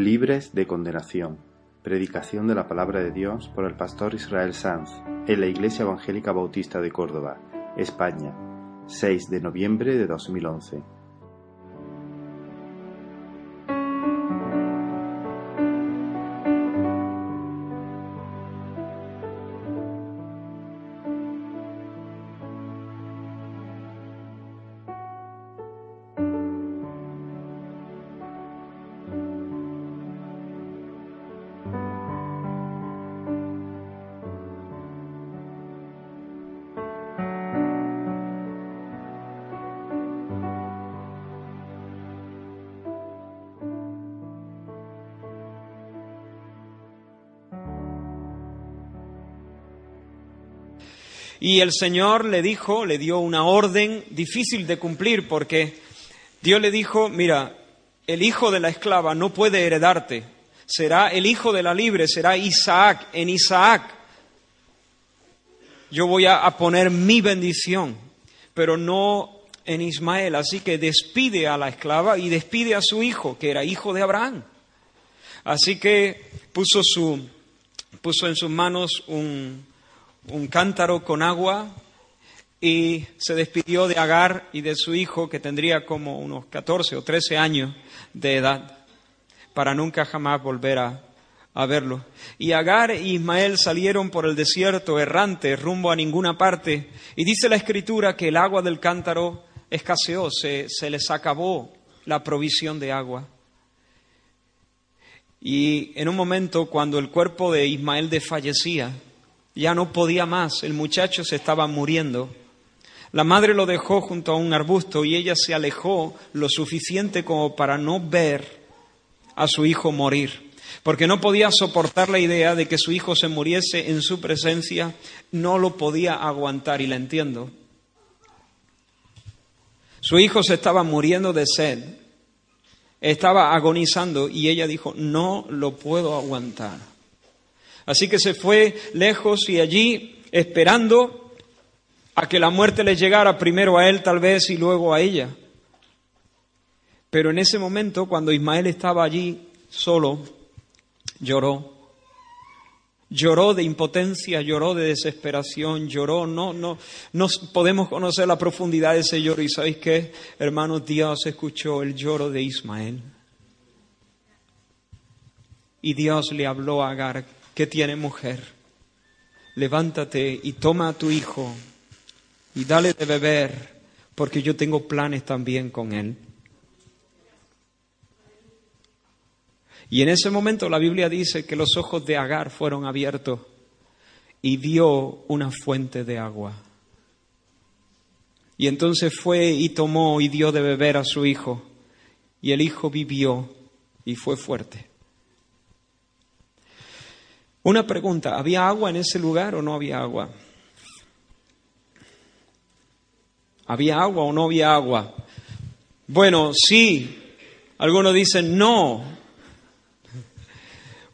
Libres de condenación. Predicación de la palabra de Dios por el pastor Israel Sanz en la Iglesia Evangélica Bautista de Córdoba, España, 6 de noviembre de 2011. Y el Señor le dijo, le dio una orden difícil de cumplir porque Dios le dijo, mira, el hijo de la esclava no puede heredarte, será el hijo de la libre, será Isaac. En Isaac yo voy a, poner mi bendición, pero no en Ismael. Así que despide a la esclava y despide a su hijo, que era hijo de Abraham. Así que puso, su, puso en sus manos un, un cántaro con agua y se despidió de Agar y de su hijo, que tendría como unos 14 o 13 años de edad, para nunca jamás volver a, verlo. Y Agar e Ismael salieron por el desierto errante, rumbo a ninguna parte, y dice la escritura que el agua del cántaro escaseó, se, se les acabó la provisión de agua. Y en un momento, cuando el cuerpo de Ismael desfallecía, ya no podía más, el muchacho se estaba muriendo. La madre lo dejó junto a un arbusto y ella se alejó lo suficiente como para no ver a su hijo morir, porque no podía soportar la idea de que su hijo se muriese en su presencia, no lo podía aguantar y la entiendo. Su hijo se estaba muriendo de sed, estaba agonizando y ella dijo, no lo puedo aguantar. Así que se fue lejos y allí esperando a que la muerte le llegara primero a él tal vez y luego a ella. Pero en ese momento, cuando Ismael estaba allí solo, lloró. Lloró de impotencia, lloró de desesperación, lloró. No, no, no podemos conocer la profundidad de ese lloro. ¿Y sabéis qué, hermanos? Dios escuchó el lloro de Ismael. Y Dios le habló a Agar que tiene mujer, levántate y toma a tu hijo y dale de beber, porque yo tengo planes también con él. Y en ese momento la Biblia dice que los ojos de Agar fueron abiertos y vio una fuente de agua. Y entonces fue y tomó y dio de beber a su hijo. Y el hijo vivió y fue fuerte. Una pregunta, ¿había agua en ese lugar o no había agua? ¿Había agua o no había agua? Bueno, sí. Algunos dicen no.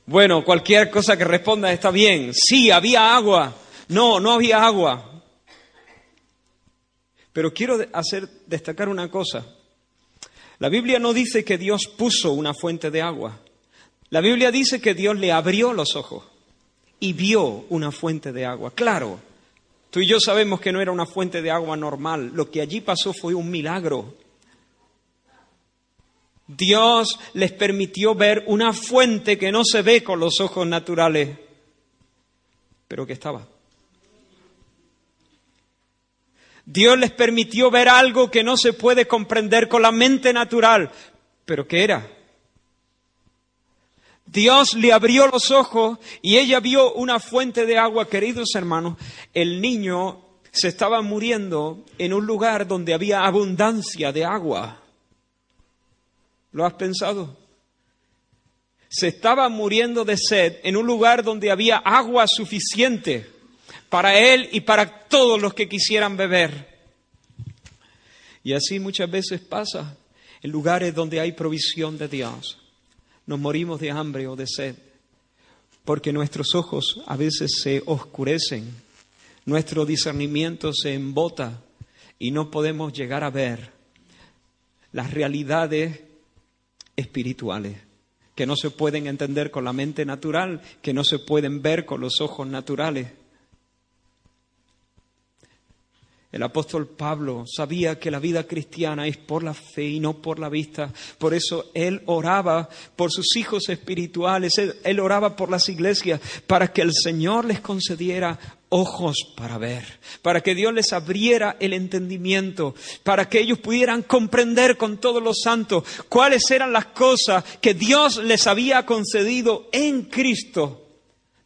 Bueno, cualquier cosa que responda está bien. Sí, había agua. No, no había agua. Pero quiero hacer destacar una cosa. La Biblia no dice que Dios puso una fuente de agua. La Biblia dice que Dios le abrió los ojos y vio una fuente de agua. Claro, tú y yo sabemos que no era una fuente de agua normal, lo que allí pasó fue un milagro. Dios les permitió ver una fuente que no se ve con los ojos naturales, pero que estaba. Dios les permitió ver algo que no se puede comprender con la mente natural, pero que era. Dios le abrió los ojos y ella vio una fuente de agua, queridos hermanos. El niño se estaba muriendo en un lugar donde había abundancia de agua. ¿Lo has pensado? Se estaba muriendo de sed en un lugar donde había agua suficiente para él y para todos los que quisieran beber. Y así muchas veces pasa en lugares donde hay provisión de Dios nos morimos de hambre o de sed, porque nuestros ojos a veces se oscurecen, nuestro discernimiento se embota y no podemos llegar a ver las realidades espirituales que no se pueden entender con la mente natural, que no se pueden ver con los ojos naturales. El apóstol Pablo sabía que la vida cristiana es por la fe y no por la vista. Por eso él oraba por sus hijos espirituales, él, oraba por las iglesias, para que el Señor les concediera ojos para ver, para que Dios les abriera el entendimiento, para que ellos pudieran comprender con todos los santos cuáles eran las cosas que Dios les había concedido en Cristo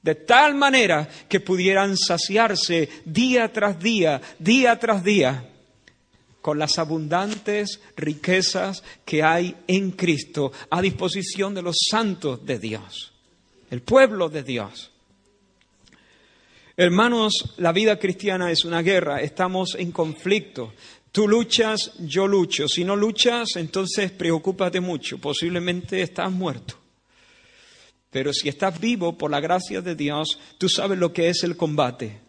de tal manera que pudieran saciarse día tras día, día tras día, con las abundantes riquezas que hay en Cristo a disposición de los santos de Dios, el pueblo de Dios. Hermanos, la vida cristiana es una guerra, estamos en conflicto. Tú luchas, yo lucho. Si no luchas, entonces preocúpate mucho, posiblemente estás muerto. Pero si estás vivo por la gracia de Dios, tú sabes lo que es el combate.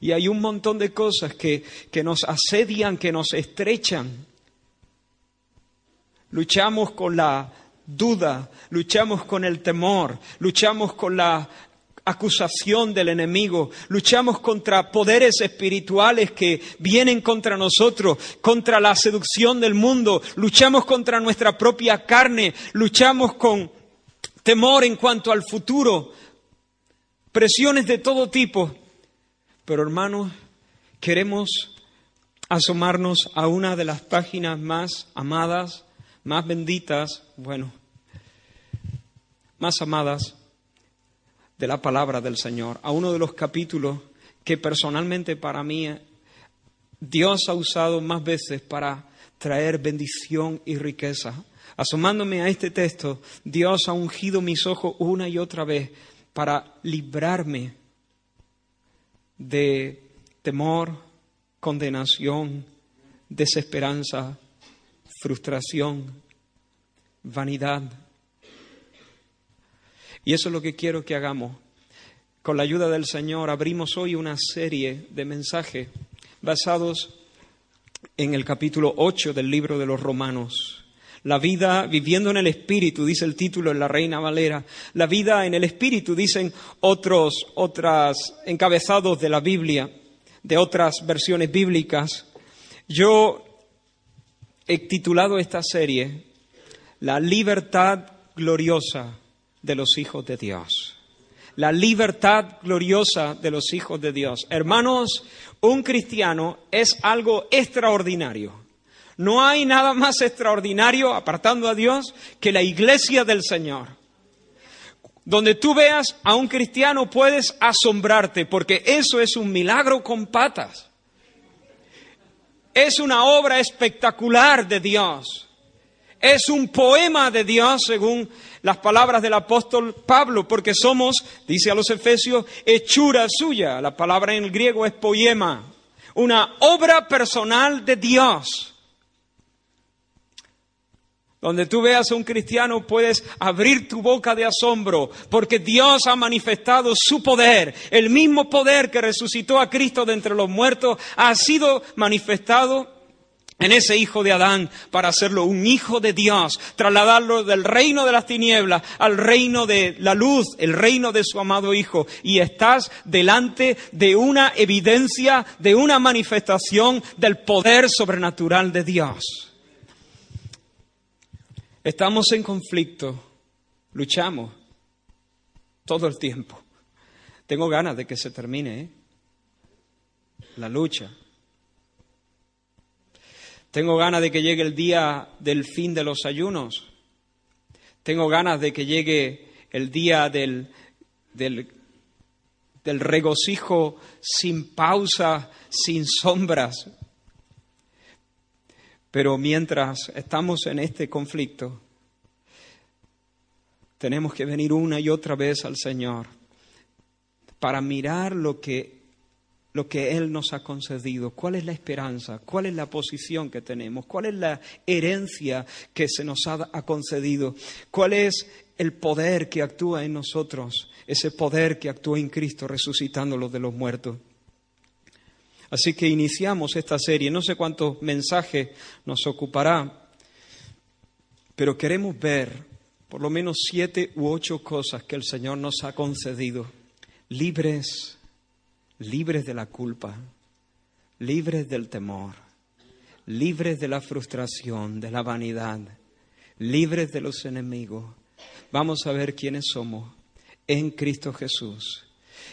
Y hay un montón de cosas que, que nos asedian, que nos estrechan. Luchamos con la duda, luchamos con el temor, luchamos con la acusación del enemigo, luchamos contra poderes espirituales que vienen contra nosotros, contra la seducción del mundo, luchamos contra nuestra propia carne, luchamos con temor en cuanto al futuro, presiones de todo tipo. Pero hermanos, queremos asomarnos a una de las páginas más amadas, más benditas, bueno, más amadas de la palabra del Señor, a uno de los capítulos que personalmente para mí Dios ha usado más veces para traer bendición y riqueza Asomándome a este texto, Dios ha ungido mis ojos una y otra vez para librarme de temor, condenación, desesperanza, frustración, vanidad. Y eso es lo que quiero que hagamos. Con la ayuda del Señor abrimos hoy una serie de mensajes basados en el capítulo 8 del libro de los Romanos. La vida viviendo en el Espíritu, dice el título en la Reina Valera. La vida en el Espíritu, dicen otros, otras encabezados de la Biblia, de otras versiones bíblicas. Yo he titulado esta serie La libertad gloriosa de los hijos de Dios. La libertad gloriosa de los hijos de Dios. Hermanos, un cristiano es algo extraordinario. No hay nada más extraordinario, apartando a Dios, que la iglesia del Señor. Donde tú veas a un cristiano puedes asombrarte, porque eso es un milagro con patas. Es una obra espectacular de Dios. Es un poema de Dios, según las palabras del apóstol Pablo, porque somos, dice a los Efesios, hechura suya. La palabra en el griego es poema. Una obra personal de Dios. Donde tú veas a un cristiano puedes abrir tu boca de asombro porque Dios ha manifestado su poder. El mismo poder que resucitó a Cristo de entre los muertos ha sido manifestado en ese hijo de Adán para hacerlo un hijo de Dios, trasladarlo del reino de las tinieblas al reino de la luz, el reino de su amado hijo. Y estás delante de una evidencia, de una manifestación del poder sobrenatural de Dios. Estamos en conflicto, luchamos todo el tiempo. Tengo ganas de que se termine ¿eh? la lucha. Tengo ganas de que llegue el día del fin de los ayunos. Tengo ganas de que llegue el día del, del, del regocijo sin pausa, sin sombras, pero mientras estamos en este conflicto, tenemos que venir una y otra vez al Señor para mirar lo que, lo que Él nos ha concedido, cuál es la esperanza, cuál es la posición que tenemos, cuál es la herencia que se nos ha, concedido, cuál es el poder que actúa en nosotros, ese poder que actúa en Cristo resucitándolo de los muertos. Así que iniciamos esta serie. No sé cuántos mensajes nos ocupará, pero queremos ver por lo menos siete u ocho cosas que el Señor nos ha concedido, libres, libres de la culpa, libres del temor, libres de la frustración, de la vanidad, libres de los enemigos. Vamos a ver quiénes somos en Cristo Jesús.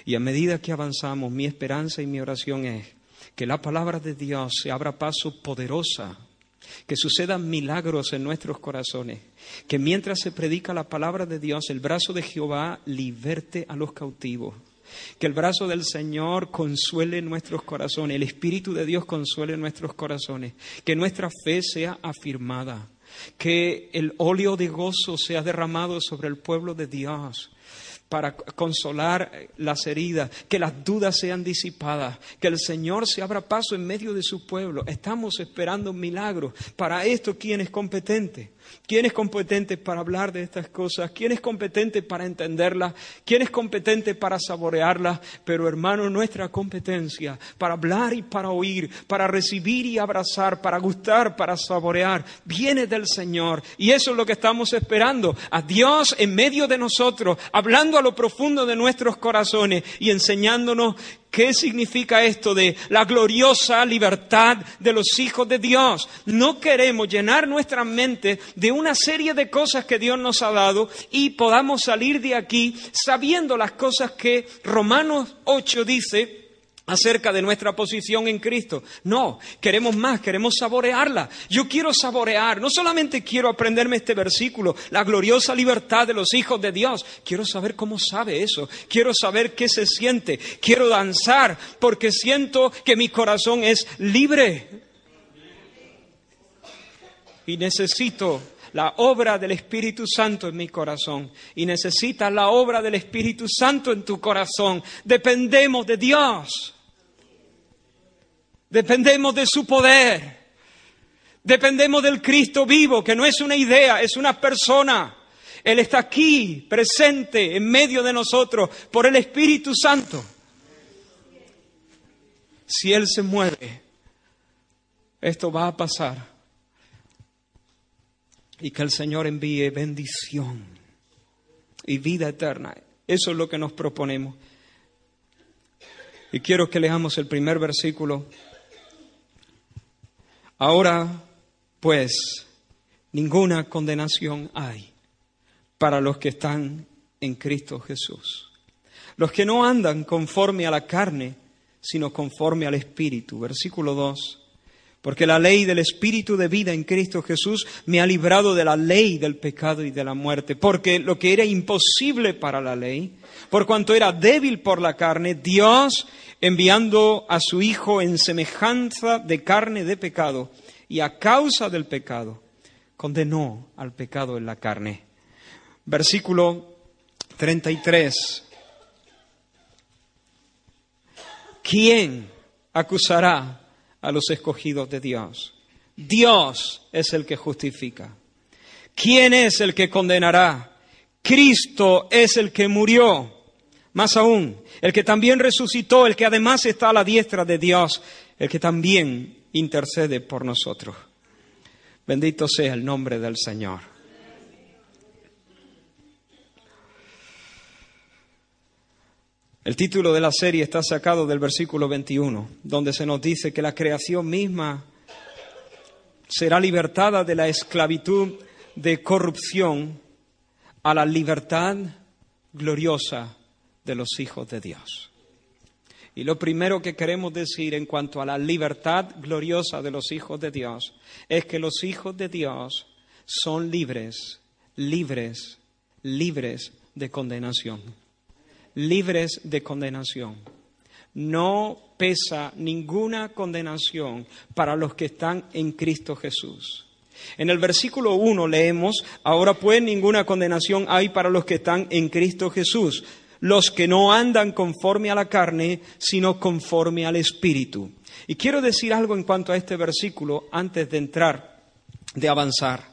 Y a medida que avanzamos, mi esperanza y mi oración es que la palabra de Dios se abra paso poderosa, que sucedan milagros en nuestros corazones, que mientras se predica la palabra de Dios, el brazo de Jehová liberte a los cautivos. Que el brazo del Señor consuele nuestros corazones, el Espíritu de Dios consuele nuestros corazones, que nuestra fe sea afirmada, que el óleo de gozo sea derramado sobre el pueblo de Dios, para consolar las heridas, que las dudas sean disipadas, que el Señor se abra paso en medio de su pueblo. Estamos esperando un milagro. Para esto, ¿quién es competente? ¿Quién es competente para hablar de estas cosas? ¿Quién es competente para entenderlas? ¿Quién es competente para saborearlas? Pero hermano, nuestra competencia para hablar y para oír, para recibir y abrazar, para gustar, para saborear, viene del Señor. Y eso es lo que estamos esperando. A Dios en medio de nosotros, hablando a lo profundo de nuestros corazones y enseñándonos ¿Qué significa esto de la gloriosa libertad de los hijos de Dios? No queremos llenar nuestra mente de una serie de cosas que Dios nos ha dado y podamos salir de aquí sabiendo las cosas que Romanos 8 dice acerca de nuestra posición en Cristo. No, queremos más, queremos saborearla. Yo quiero saborear, no solamente quiero aprenderme este versículo, la gloriosa libertad de los hijos de Dios, quiero saber cómo sabe eso, quiero saber qué se siente, quiero danzar porque siento que mi corazón es libre. Y necesito la obra del Espíritu Santo en mi corazón y necesitas la obra del Espíritu Santo en tu corazón. Dependemos de Dios. Dependemos de su poder. Dependemos del Cristo vivo, que no es una idea, es una persona. Él está aquí, presente, en medio de nosotros, por el Espíritu Santo. Si Él se mueve, esto va a pasar y que el Señor envíe bendición y vida eterna. Eso es lo que nos proponemos. Y quiero que leamos el primer versículo. Ahora, pues, ninguna condenación hay para los que están en Cristo Jesús. Los que no andan conforme a la carne, sino conforme al Espíritu. Versículo 2 porque la ley del Espíritu de vida en Cristo Jesús me ha librado de la ley del pecado y de la muerte, porque lo que era imposible para la ley, por cuanto era débil por la carne, Dios, enviando a su Hijo en semejanza de carne de pecado, y a causa del pecado, condenó al pecado en la carne. Versículo 33. ¿Quién acusará a los escogidos de Dios. Dios es el que justifica. ¿Quién es el que condenará? Cristo es el que murió. Más aún, el que también resucitó, el que además está a la diestra de Dios, el que también intercede por nosotros. Bendito sea el nombre del Señor. El título de la serie está sacado del versículo 21, donde se nos dice que la creación misma será libertada de la esclavitud de corrupción a la libertad gloriosa de los hijos de Dios. Y lo primero que queremos decir en cuanto a la libertad gloriosa de los hijos de Dios es que los hijos de Dios son libres, libres, libres de condenación libres de condenación. No pesa ninguna condenación para los que están en Cristo Jesús. En el versículo 1 leemos, ahora pues ninguna condenación hay para los que están en Cristo Jesús, los que no andan conforme a la carne, sino conforme al Espíritu. Y quiero decir algo en cuanto a este versículo antes de entrar, de avanzar.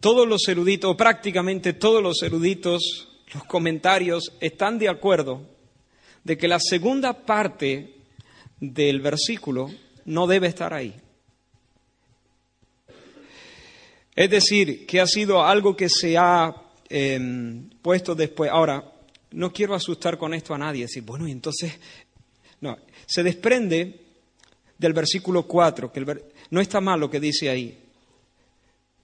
Todos los eruditos, prácticamente todos los eruditos, los comentarios, están de acuerdo de que la segunda parte del versículo no debe estar ahí. Es decir, que ha sido algo que se ha em, puesto después. Ahora, no quiero asustar con esto a nadie, decir, bueno, y entonces, no, se desprende del versículo 4, que no está mal lo que dice ahí.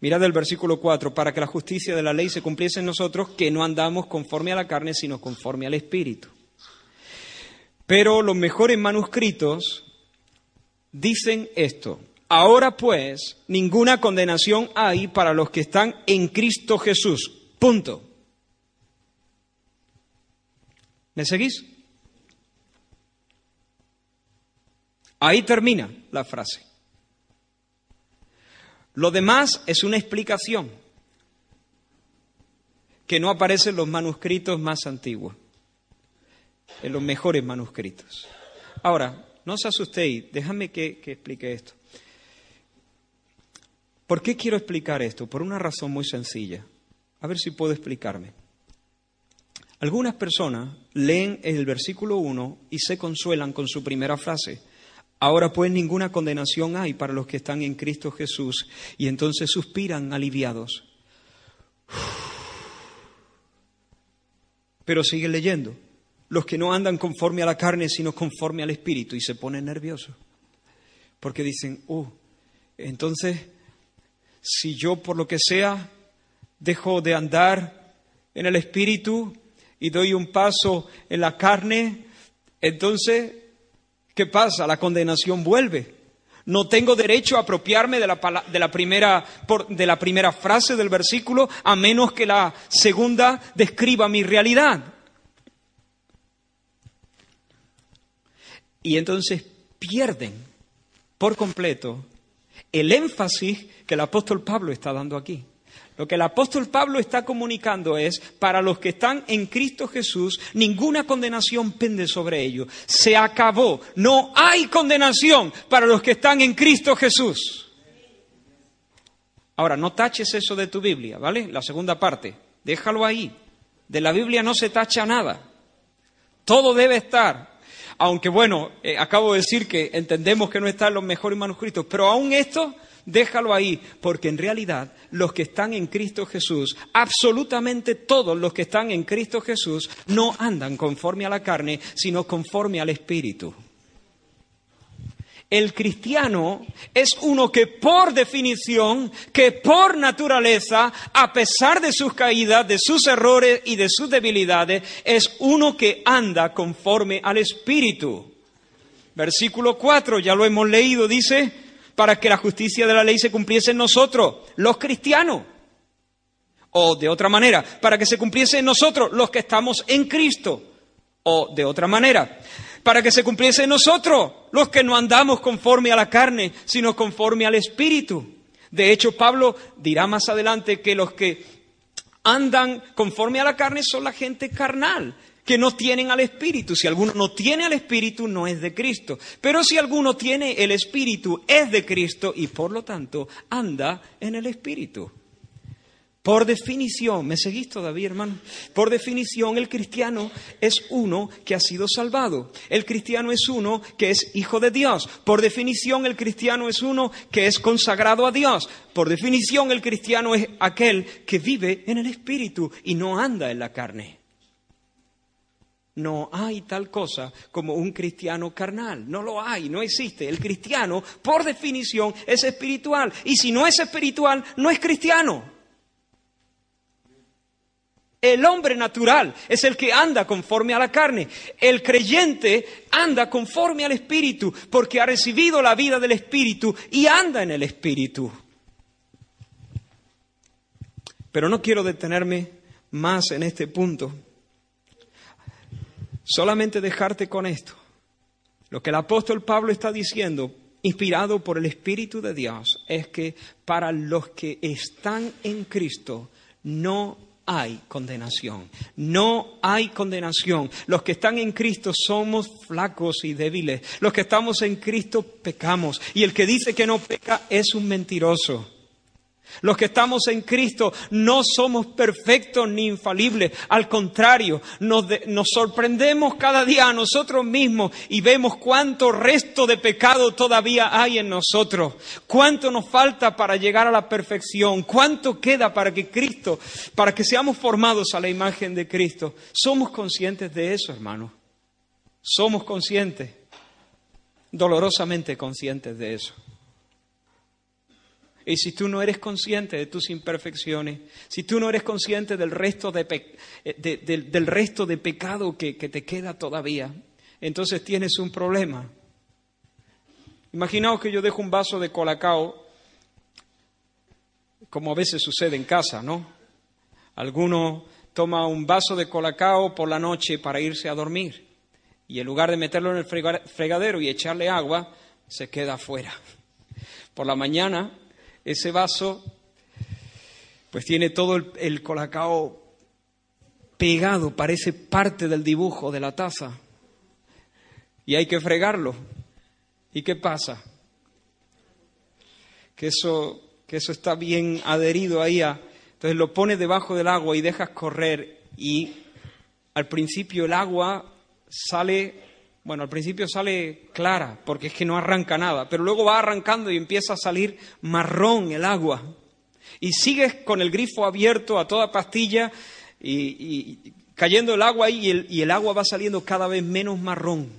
Mirad el versículo 4, para que la justicia de la ley se cumpliese en nosotros, que no andamos conforme a la carne, sino conforme al Espíritu. Pero los mejores manuscritos dicen esto. Ahora pues, ninguna condenación hay para los que están en Cristo Jesús. Punto. ¿Me seguís? Ahí termina la frase. Lo demás es una explicación que no aparece en los manuscritos más antiguos, en los mejores manuscritos. Ahora, no os asustéis, déjame que, que explique esto. ¿Por qué quiero explicar esto? Por una razón muy sencilla. A ver si puedo explicarme. Algunas personas leen el versículo 1 y se consuelan con su primera frase. Ahora pues ninguna condenación hay para los que están en Cristo Jesús y entonces suspiran aliviados. Pero siguen leyendo. Los que no andan conforme a la carne, sino conforme al Espíritu y se ponen nerviosos. Porque dicen, uh, entonces si yo por lo que sea dejo de andar en el espíritu y doy un paso en la carne, entonces, ¿qué pasa? La condenación vuelve. No tengo derecho a apropiarme de la, de la, primera, de la primera frase del versículo a menos que la segunda describa mi realidad. Y entonces pierden por completo el énfasis que el apóstol Pablo está dando aquí. Lo que el apóstol Pablo está comunicando es, para los que están en Cristo Jesús, ninguna condenación pende sobre ellos. Se acabó. No hay condenación para los que están en Cristo Jesús. Ahora, no taches eso de tu Biblia, ¿vale? La segunda parte. Déjalo ahí. De la Biblia no se tacha nada. Todo debe estar aunque bueno, eh, acabo de decir que entendemos que no están los mejores manuscritos, pero aún esto, déjalo ahí, porque en realidad los que están en Cristo Jesús, absolutamente todos los que están en Cristo Jesús, no andan conforme a la carne, sino conforme al Espíritu. El cristiano es uno que por definición, que por naturaleza, a pesar de sus caídas, de sus errores y de sus debilidades, es uno que anda conforme al Espíritu. Versículo 4, ya lo hemos leído, dice, para que la justicia de la ley se cumpliese en nosotros, los cristianos. O de otra manera, para que se cumpliese en nosotros, los que estamos en Cristo. O de otra manera, para que se cumpliese en nosotros, los que no andamos conforme a la carne, sino conforme al Espíritu. De hecho, Pablo dirá más adelante que los que andan conforme a la carne son la gente carnal, que no tienen al Espíritu. Si alguno no tiene al Espíritu, no es de Cristo. Pero si alguno tiene el Espíritu, es de Cristo y por lo tanto anda en el Espíritu. Por definición, ¿me seguís todavía, hermano? Por definición, el cristiano es uno que ha sido salvado. El cristiano es uno que es hijo de Dios. Por definición, el cristiano es uno que es consagrado a Dios. Por definición, el cristiano es aquel que vive en el Espíritu y no anda en la carne. No hay tal cosa como un cristiano carnal. No lo hay, no existe. El cristiano, por definición, es espiritual. Y si no es espiritual, no es cristiano. El hombre natural es el que anda conforme a la carne. El creyente anda conforme al Espíritu porque ha recibido la vida del Espíritu y anda en el Espíritu. Pero no quiero detenerme más en este punto. Solamente dejarte con esto. Lo que el apóstol Pablo está diciendo, inspirado por el Espíritu de Dios, es que para los que están en Cristo no hay condenación. No hay condenación. Los que están en Cristo somos flacos y débiles. Los que estamos en Cristo pecamos. Y el que dice que no peca es un mentiroso. Los que estamos en Cristo no somos perfectos ni infalibles. Al contrario, nos, sorprendemos cada día a nosotros mismos y vemos cuánto resto de pecado todavía hay en nosotros. Cuánto nos falta para llegar a la perfección. Cuánto queda para que Cristo, para que seamos formados a la imagen de Cristo. Somos conscientes de eso, hermano. Somos conscientes, dolorosamente conscientes de eso. Y si tú no eres consciente de tus imperfecciones, si tú no eres consciente del resto de, eh, del resto de pecado que, que te queda todavía, entonces tienes un problema. Imaginaos que yo dejo un vaso de colacao, como a veces sucede en casa, ¿no? Alguno toma un vaso de colacao por la noche para irse a dormir y en lugar de meterlo en el fregadero y echarle agua, se queda afuera. Por la mañana ese vaso pues tiene todo el, colacao pegado, parece parte del dibujo de la taza. Y hay que fregarlo. ¿Y qué pasa? Que eso, que eso está bien adherido ahí. Entonces lo pones debajo del agua y dejas correr y al principio el agua sale bueno, al principio sale clara porque es que no arranca nada, pero luego va arrancando y empieza a salir marrón el agua. Y sigues con el grifo abierto a toda pastilla y, cayendo el agua ahí y el, y el agua va saliendo cada vez menos marrón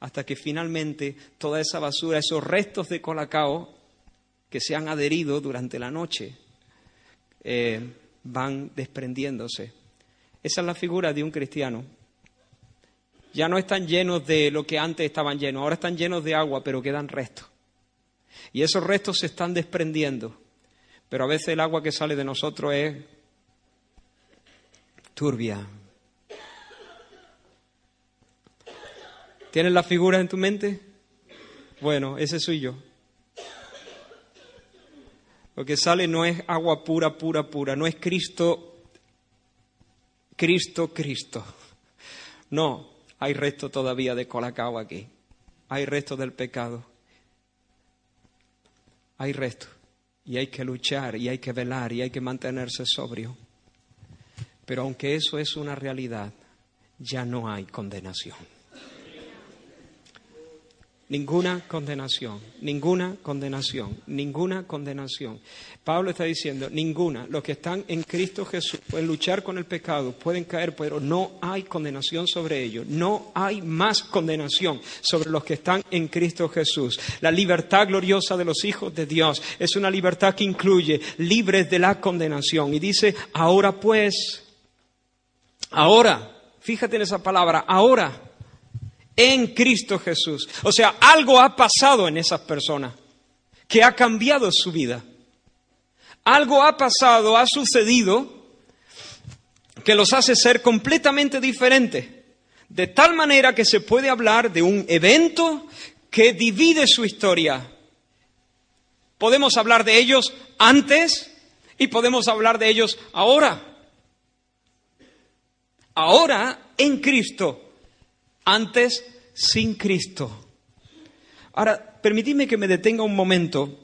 hasta que finalmente toda esa basura, esos restos de colacao que se han adherido durante la noche, eh, van desprendiéndose. Esa es la figura de un cristiano ya no están llenos de lo que antes estaban llenos, ahora están llenos de agua, pero quedan restos. Y esos restos se están desprendiendo. Pero a veces el agua que sale de nosotros es turbia. ¿Tienes la figura en tu mente? Bueno, ese soy yo. Lo que sale no es agua pura, pura, pura, no es Cristo, Cristo, Cristo. No, hay resto todavía de colacao aquí. Hay resto del pecado. Hay resto. Y hay que luchar, y hay que velar, y hay que mantenerse sobrio. Pero aunque eso es una realidad, ya no hay condenación. Ninguna condenación, ninguna condenación, ninguna condenación. Pablo está diciendo, ninguna. Los que están en Cristo Jesús pueden luchar con el pecado, pueden caer, pero no hay condenación sobre ellos. No hay más condenación sobre los que están en Cristo Jesús. La libertad gloriosa de los hijos de Dios es una libertad que incluye libres de la condenación. Y dice, ahora pues, ahora, fíjate en esa palabra, ahora en Cristo Jesús. O sea, algo ha pasado en esas personas que ha cambiado su vida. Algo ha pasado, ha sucedido, que los hace ser completamente diferentes. De tal manera que se puede hablar de un evento que divide su historia. Podemos hablar de ellos antes y podemos hablar de ellos ahora. Ahora en Cristo antes sin Cristo. Ahora, permitidme que me detenga un momento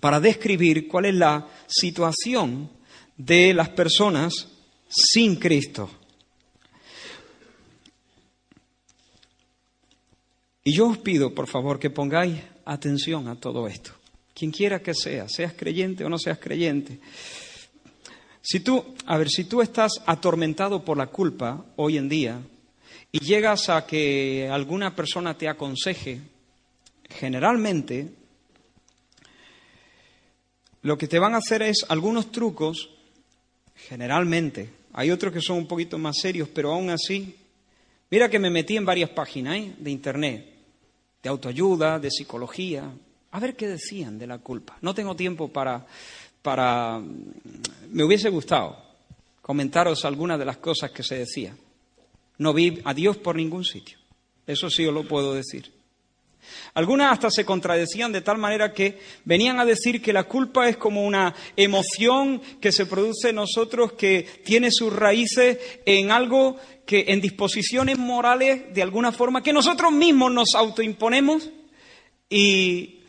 para describir cuál es la situación de las personas sin Cristo. Y yo os pido, por favor, que pongáis atención a todo esto. Quien quiera que sea, seas creyente o no seas creyente. Si tú, a ver, si tú estás atormentado por la culpa hoy en día, y llegas a que alguna persona te aconseje, generalmente lo que te van a hacer es algunos trucos, generalmente, hay otros que son un poquito más serios, pero aún así, mira que me metí en varias páginas ¿eh? de internet, de autoayuda, de psicología, a ver qué decían de la culpa. No tengo tiempo para, para, me hubiese gustado comentaros algunas de las cosas que se decían. No vi a Dios por ningún sitio. Eso sí os lo puedo decir. Algunas hasta se contradecían de tal manera que venían a decir que la culpa es como una emoción que se produce en nosotros que tiene sus raíces en algo que en disposiciones morales de alguna forma que nosotros mismos nos autoimponemos y,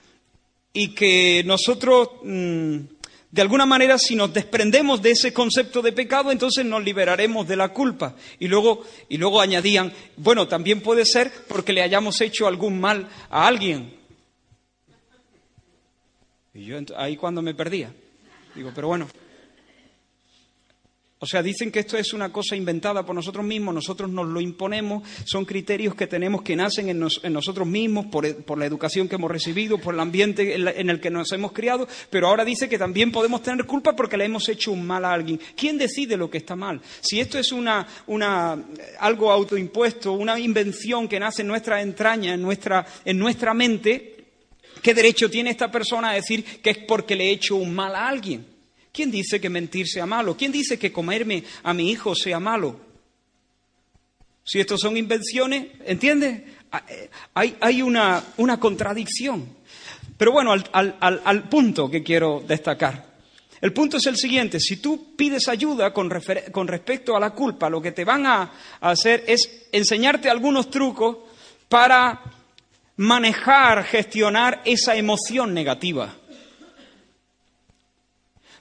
y que nosotros mm, De alguna manera, si nos desprendemos de ese concepto de pecado, entonces nos liberaremos de la culpa. Y luego, y luego añadían, bueno, también puede ser porque le hayamos hecho algún mal a alguien. Y yo ahí cuando me perdía. Digo, pero bueno, o sea, dicen que esto es una cosa inventada por nosotros mismos, nosotros nos lo imponemos, son criterios que tenemos que nacen en, nosotros mismos por, la educación que hemos recibido, por el ambiente en, el que nos hemos criado, pero ahora dice que también podemos tener culpa porque le hemos hecho un mal a alguien. ¿Quién decide lo que está mal? Si esto es algo autoimpuesto, una invención que nace en nuestra entraña, en nuestra, en nuestra mente, ¿qué derecho tiene esta persona a decir que es porque le he hecho un mal a alguien? ¿Quién dice que mentir sea malo? ¿Quién dice que comerme a mi hijo sea malo? Si estos son invenciones, ¿entiendes? Ah, eh, hay, una, contradicción. Pero bueno, al, punto que quiero destacar. El punto es el siguiente, si tú pides ayuda con, respecto a la culpa, lo que te van a hacer es enseñarte algunos trucos para manejar, gestionar esa emoción negativa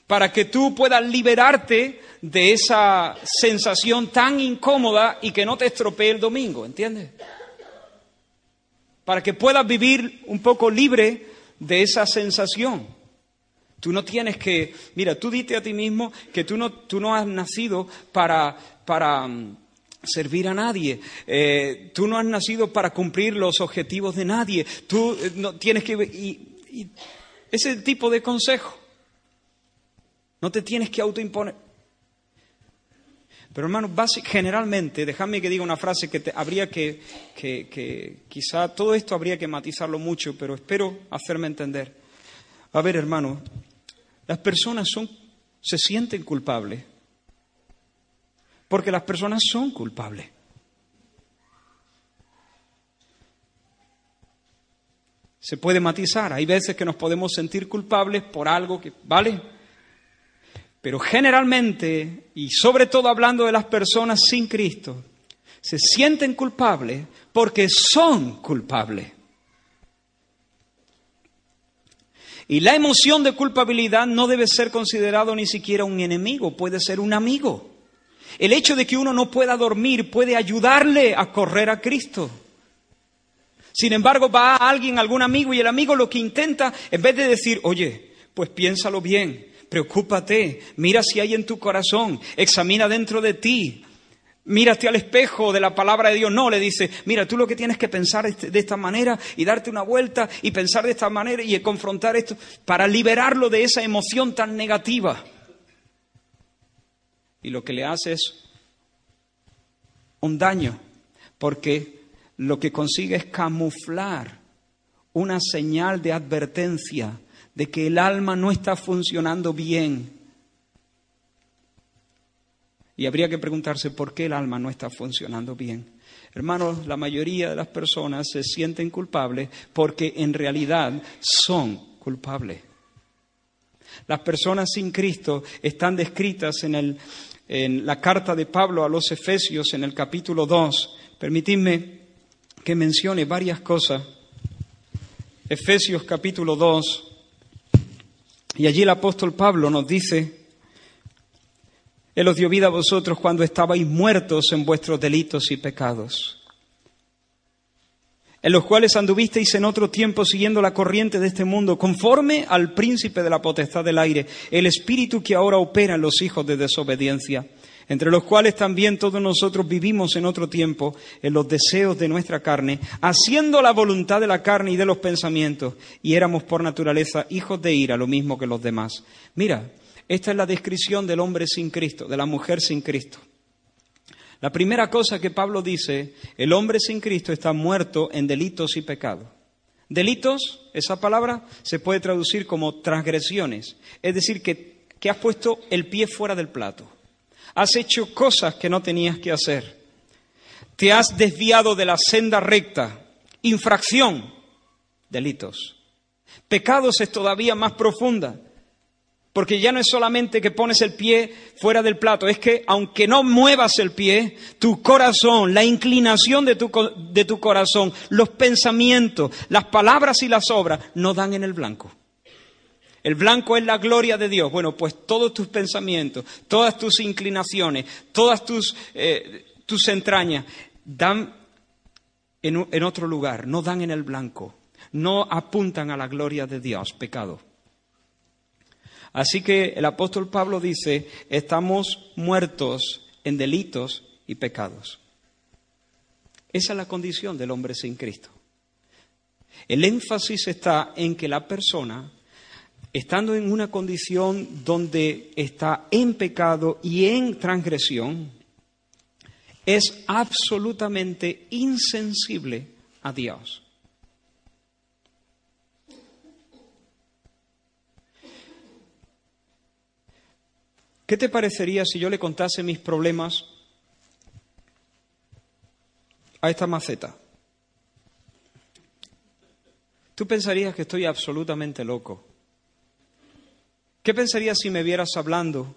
para que tú puedas liberarte de esa sensación tan incómoda y que no te estropee el domingo, ¿entiendes? Para que puedas vivir un poco libre de esa sensación. Tú no tienes que, mira, tú dite a ti mismo que tú no, tú no has nacido para, para mm, servir a nadie. Eh, tú no has nacido para cumplir los objetivos de nadie. Tú eh, no tienes que... y ese tipo de consejo. No te tienes que autoimponer. Pero hermano, generalmente, déjame que diga una frase que habría que, que, quizá todo esto habría que matizarlo mucho, pero espero hacerme entender. A ver, hermano, las personas son, se sienten culpables, porque las personas son culpables. Se puede matizar, hay veces que nos podemos sentir culpables por algo que, ¿vale? Pero generalmente, y sobre todo hablando de las personas sin Cristo, se sienten culpables porque son culpables. Y la emoción de culpabilidad no debe ser considerado ni siquiera un enemigo, puede ser un amigo. El hecho de que uno no pueda dormir puede ayudarle a correr a Cristo. Sin embargo, va a alguien, algún amigo, y el amigo lo que intenta, en vez de decir, oye, pues piénsalo bien, Preocúpate, mira si hay en tu corazón, examina dentro de ti, Mírate al espejo de la palabra de Dios. No, le dice, mira, tú lo que tienes que pensar de esta manera y darte una vuelta y pensar de esta manera y confrontar esto para liberarlo de esa emoción tan negativa. Y lo que le hace es un daño, porque lo que consigue es camuflar una señal de advertencia de que el alma no está funcionando bien. Y habría que preguntarse por qué el alma no está funcionando bien. Hermanos, la mayoría de las personas se sienten culpables porque en realidad son culpables. Las personas sin Cristo están descritas en, el, en la carta de Pablo a los Efesios en el capítulo 2. Permitidme que mencione varias cosas. Efesios capítulo 2, y allí el apóstol Pablo nos dice, Él os dio vida a vosotros cuando estabais muertos en vuestros delitos y pecados, en los cuales anduvisteis en otro tiempo siguiendo la corriente de este mundo, conforme al príncipe de la potestad del aire, el espíritu que ahora opera en los hijos de desobediencia entre los cuales también todos nosotros vivimos en otro tiempo en los deseos de nuestra carne, haciendo la voluntad de la carne y de los pensamientos, y éramos por naturaleza hijos de ira, lo mismo que los demás. Mira, esta es la descripción del hombre sin Cristo, de la mujer sin Cristo. La primera cosa que Pablo dice, el hombre sin Cristo está muerto en delitos y pecados. Delitos, esa palabra se puede traducir como transgresiones, es decir, que, que has puesto el pie fuera del plato. Has hecho cosas que no tenías que hacer. Te has desviado de la senda recta. Infracción, delitos. Pecados es todavía más profunda. Porque ya no es solamente que pones el pie fuera del plato, es que aunque no muevas el pie, tu corazón, la inclinación de tu, de tu corazón, los pensamientos, las palabras y las obras no dan en el blanco. El blanco es la gloria de Dios. Bueno, pues todos tus pensamientos, todas tus inclinaciones, todas tus, eh, tus entrañas dan en, en otro lugar, no dan en el blanco, no apuntan a la gloria de Dios, pecado. Así que el apóstol Pablo dice, estamos muertos en delitos y pecados. Esa es la condición del hombre sin Cristo. El énfasis está en que la persona, estando en una condición donde está en pecado y en transgresión, es absolutamente insensible a Dios. ¿Qué te parecería si yo le contase mis problemas a esta maceta? Tú pensarías que estoy absolutamente loco. ¿Qué pensarías si me vieras hablando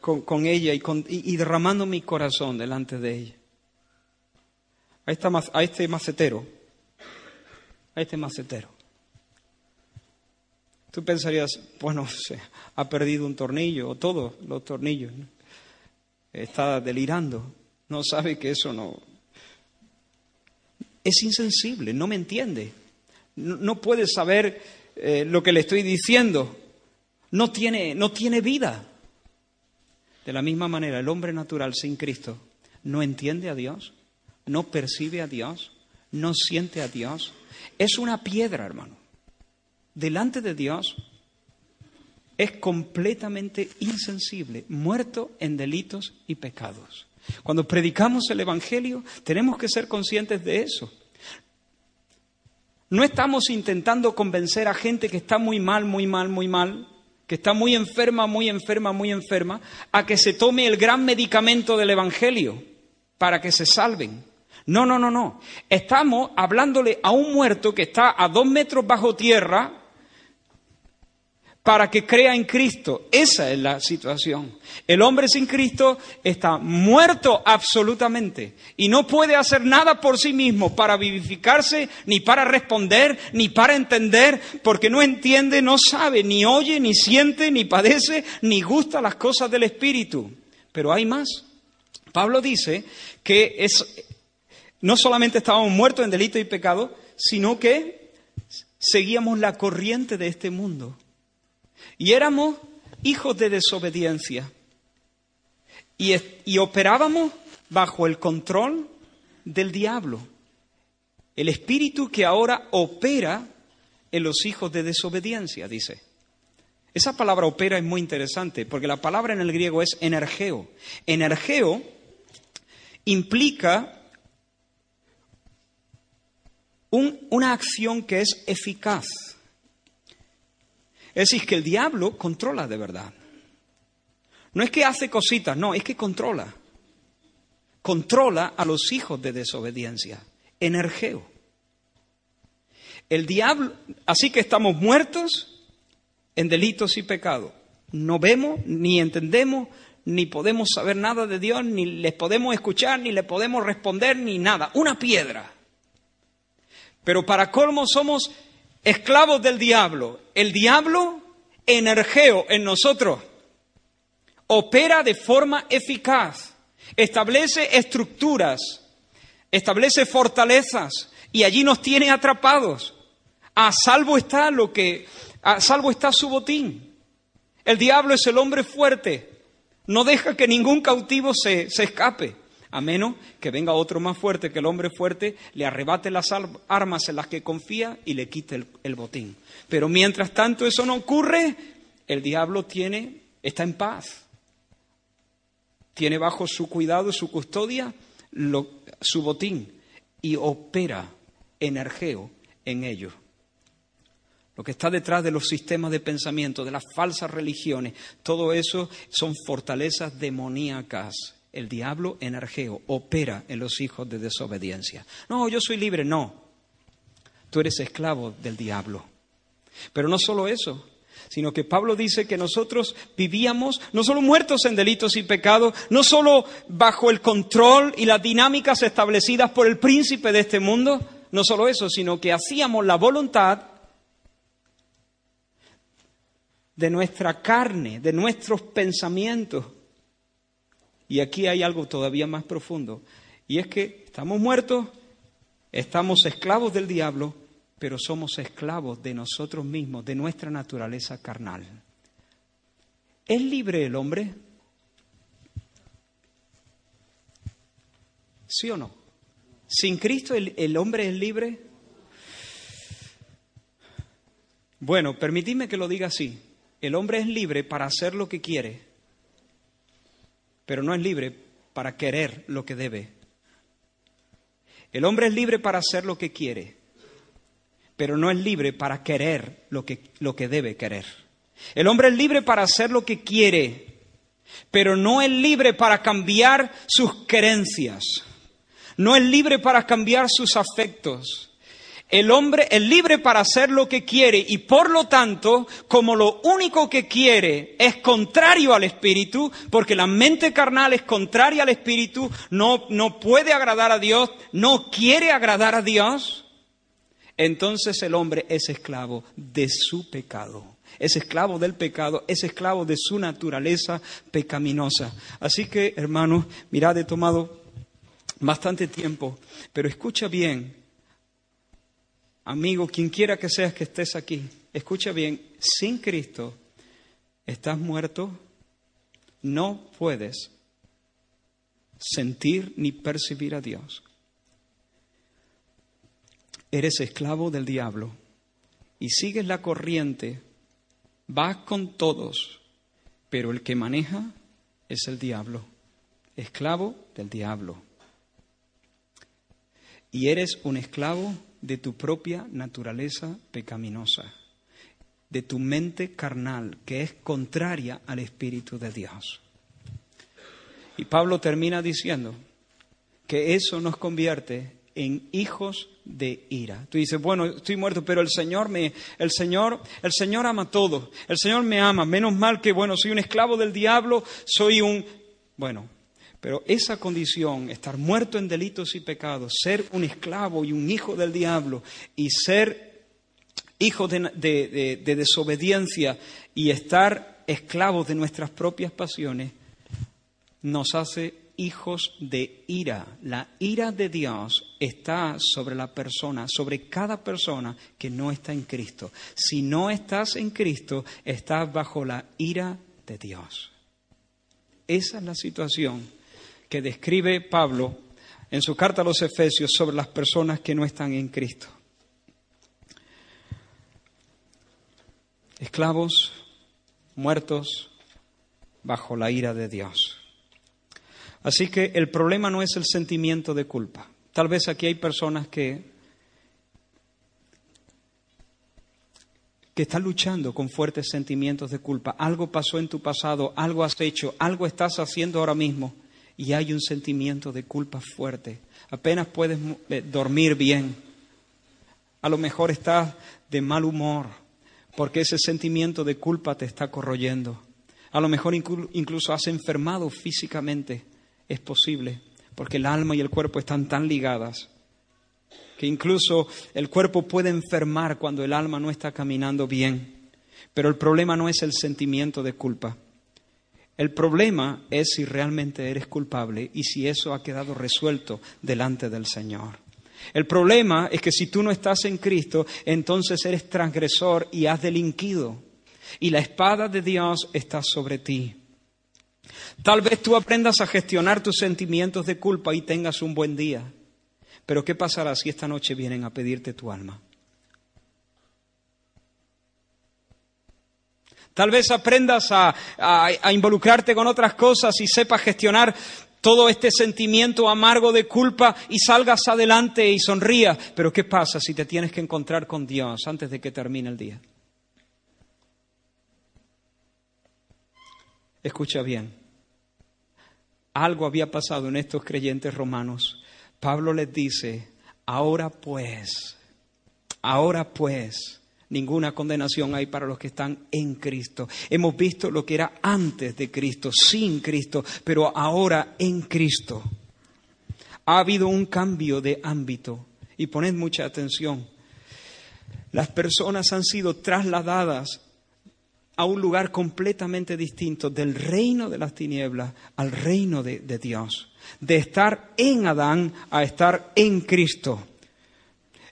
con, ella y, derramando mi corazón delante de ella? A este macetero, a este macetero. Tú pensarías, bueno, se ha perdido un tornillo o todos los tornillos. Está delirando, no sabe que eso no... Es insensible, no me entiende no puede saber eh, lo que le estoy diciendo, no tiene, no tiene vida. De la misma manera, el hombre natural sin Cristo no entiende a Dios, no percibe a Dios, no siente a Dios. Es una piedra, hermano. Delante de Dios es completamente insensible, muerto en delitos y pecados. Cuando predicamos el Evangelio, tenemos que ser conscientes de eso. No estamos intentando convencer a gente que está muy mal, muy mal, muy mal, que está muy enferma, muy enferma, muy enferma, a que se tome el gran medicamento del Evangelio para que se salven. No, no, no, no. Estamos hablándole a un muerto que está a dos metros bajo tierra, para que crea en Cristo. Esa es la situación. El hombre sin Cristo está muerto absolutamente y no puede hacer nada por sí mismo para vivificarse, ni para responder, ni para entender, porque no entiende, no sabe, ni oye, ni siente, ni padece, ni gusta las cosas del Espíritu. Pero hay más. Pablo dice que es, no solamente estábamos muertos en delito y pecado, sino que seguíamos la corriente de este mundo. Y éramos hijos de desobediencia. Y, operábamos bajo el control del diablo. El espíritu que ahora opera en los hijos de desobediencia, dice. Esa palabra opera es muy interesante porque la palabra en el griego es energeo. Energeo implica una acción que es eficaz. Es decir, que el diablo controla de verdad. No es que hace cositas, no, es que controla. Controla a los hijos de desobediencia. Energeo. El diablo, así que estamos muertos en delitos y pecados. No vemos, ni entendemos, ni podemos saber nada de Dios, ni les podemos escuchar, ni le podemos responder, ni nada. Una piedra. Pero para colmo somos esclavos del diablo. El diablo, energeo en nosotros, opera de forma eficaz, establece estructuras, establece fortalezas y allí nos tiene atrapados. A salvo está lo que, a salvo está su botín. El diablo es el hombre fuerte, no deja que ningún cautivo se, se escape a menos que venga otro más fuerte que el hombre fuerte, le arrebate las armas en las que confía y le quite el, botín. Pero mientras tanto eso no ocurre, el diablo tiene, está en paz. Tiene bajo su cuidado, su custodia, su botín y opera energeo en ellos. Lo que está detrás de los sistemas de pensamiento, de las falsas religiones, todo eso son fortalezas demoníacas el diablo energeo opera en los hijos de desobediencia. No, yo soy libre, no. Tú eres esclavo del diablo. Pero no solo eso, sino que Pablo dice que nosotros vivíamos no solo muertos en delitos y pecados, no solo bajo el control y las dinámicas establecidas por el príncipe de este mundo, no solo eso, sino que hacíamos la voluntad de nuestra carne, de nuestros pensamientos. Y aquí hay algo todavía más profundo, y es que estamos muertos, estamos esclavos del diablo, pero somos esclavos de nosotros mismos, de nuestra naturaleza carnal. ¿Es libre el hombre? ¿Sí o no? ¿Sin Cristo el, hombre es libre? Bueno, permitidme que lo diga así. El hombre es libre para hacer lo que quiere, pero no es libre para querer lo que debe. El hombre es libre para hacer lo que quiere, pero no es libre para querer lo que, lo que debe querer. El hombre es libre para hacer lo que quiere, pero no es libre para cambiar sus creencias. No es libre para cambiar sus afectos. El hombre es libre para hacer lo que quiere y por lo tanto, como lo único que quiere es contrario al espíritu, porque la mente carnal es contraria al espíritu, no, no puede agradar a Dios, no quiere agradar a Dios, entonces el hombre es esclavo de su pecado. Es esclavo del pecado, es esclavo de su naturaleza pecaminosa. Así que, hermanos, mirad, he tomado bastante tiempo, pero escucha bien, amigo, quien quiera que seas que estés aquí, escucha bien, sin Cristo estás muerto, no puedes sentir ni percibir a Dios. Eres esclavo del diablo y sigues la corriente, vas con todos, pero el que maneja es el diablo, esclavo del diablo. Y eres un esclavo de tu propia naturaleza pecaminosa, de tu mente carnal, que es contraria al Espíritu de Dios. Y Pablo termina diciendo que eso nos convierte en hijos de ira. Tú dices, bueno, estoy muerto, pero el Señor me, el Señor, el Señor ama todo. El Señor me ama. Menos mal que, bueno, soy un esclavo del diablo, soy un, bueno, pero esa condición, estar muerto en delitos y pecados, ser un esclavo y un hijo del diablo y ser hijo de, desobediencia y estar esclavos de nuestras propias pasiones, nos hace hijos de ira. La ira de Dios está sobre la persona, sobre cada persona que no está en Cristo. Si no estás en Cristo, estás bajo la ira de Dios. Esa es la situación que describe Pablo en su carta a los Efesios sobre las personas que no están en Cristo. Esclavos, muertos bajo la ira de Dios. Así que el problema no es el sentimiento de culpa. Tal vez aquí hay personas que, que están luchando con fuertes sentimientos de culpa. Algo pasó en tu pasado, algo has hecho, algo estás haciendo ahora mismo y hay un sentimiento de culpa fuerte. Apenas puedes eh, dormir bien. A lo mejor estás de mal humor porque ese sentimiento de culpa te está corroyendo. A lo mejor incluso has enfermado físicamente. Es posible porque el alma y el cuerpo están tan ligadas que incluso el cuerpo puede enfermar cuando el alma no está caminando bien. Pero el problema no es el sentimiento de culpa. El problema es si realmente eres culpable y si eso ha quedado resuelto delante del Señor. El problema es que si tú no estás en Cristo, entonces eres transgresor y has delinquido. Y la espada de Dios está sobre ti. Tal vez tú aprendas a gestionar tus sentimientos de culpa y tengas un buen día. Pero ¿qué pasará si esta noche vienen a pedirte tu alma? Tal vez aprendas a, involucrarte con otras cosas y sepas gestionar todo este sentimiento amargo de culpa y salgas adelante y sonrías. Pero ¿qué pasa si te tienes que encontrar con Dios antes de que termine el día? Escucha bien. Algo había pasado en estos creyentes romanos. Pablo les dice, ahora pues, ahora pues, ninguna condenación hay para los que están en Cristo. Hemos visto lo que era antes de Cristo, sin Cristo, pero ahora en Cristo. Ha habido un cambio de ámbito y poned mucha atención. Las personas han sido trasladadas a un lugar completamente distinto del reino de las tinieblas al reino de, de Dios, de estar en Adán a estar en Cristo.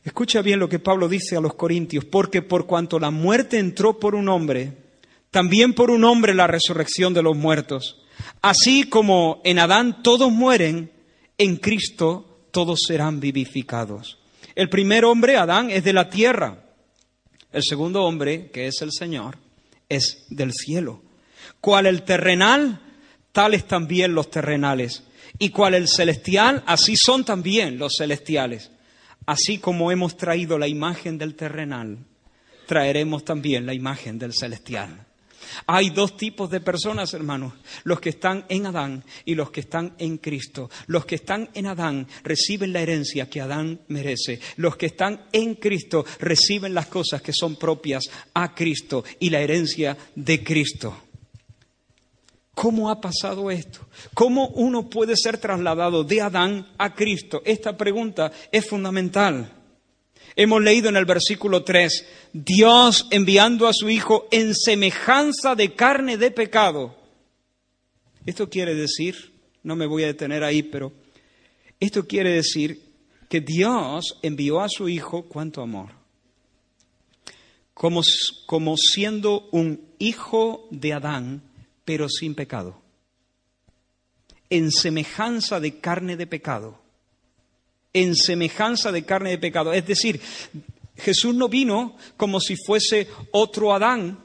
Escucha bien lo que Pablo dice a los Corintios, porque por cuanto la muerte entró por un hombre, también por un hombre la resurrección de los muertos. Así como en Adán todos mueren, en Cristo todos serán vivificados. El primer hombre, Adán, es de la tierra. El segundo hombre, que es el Señor, es del cielo. Cual el terrenal, tales también los terrenales. Y cual el celestial, así son también los celestiales. Así como hemos traído la imagen del terrenal, traeremos también la imagen del celestial. Hay dos tipos de personas, hermanos, los que están en Adán y los que están en Cristo. Los que están en Adán reciben la herencia que Adán merece. Los que están en Cristo reciben las cosas que son propias a Cristo y la herencia de Cristo. ¿Cómo ha pasado esto? ¿Cómo uno puede ser trasladado de Adán a Cristo? Esta pregunta es fundamental. Hemos leído en el versículo 3, Dios enviando a su Hijo en semejanza de carne de pecado. Esto quiere decir, no me voy a detener ahí, pero esto quiere decir que Dios envió a su Hijo cuánto amor. Como, como siendo un hijo de Adán, pero sin pecado, en semejanza de carne de pecado, en semejanza de carne de pecado. Es decir, Jesús no vino como si fuese otro Adán,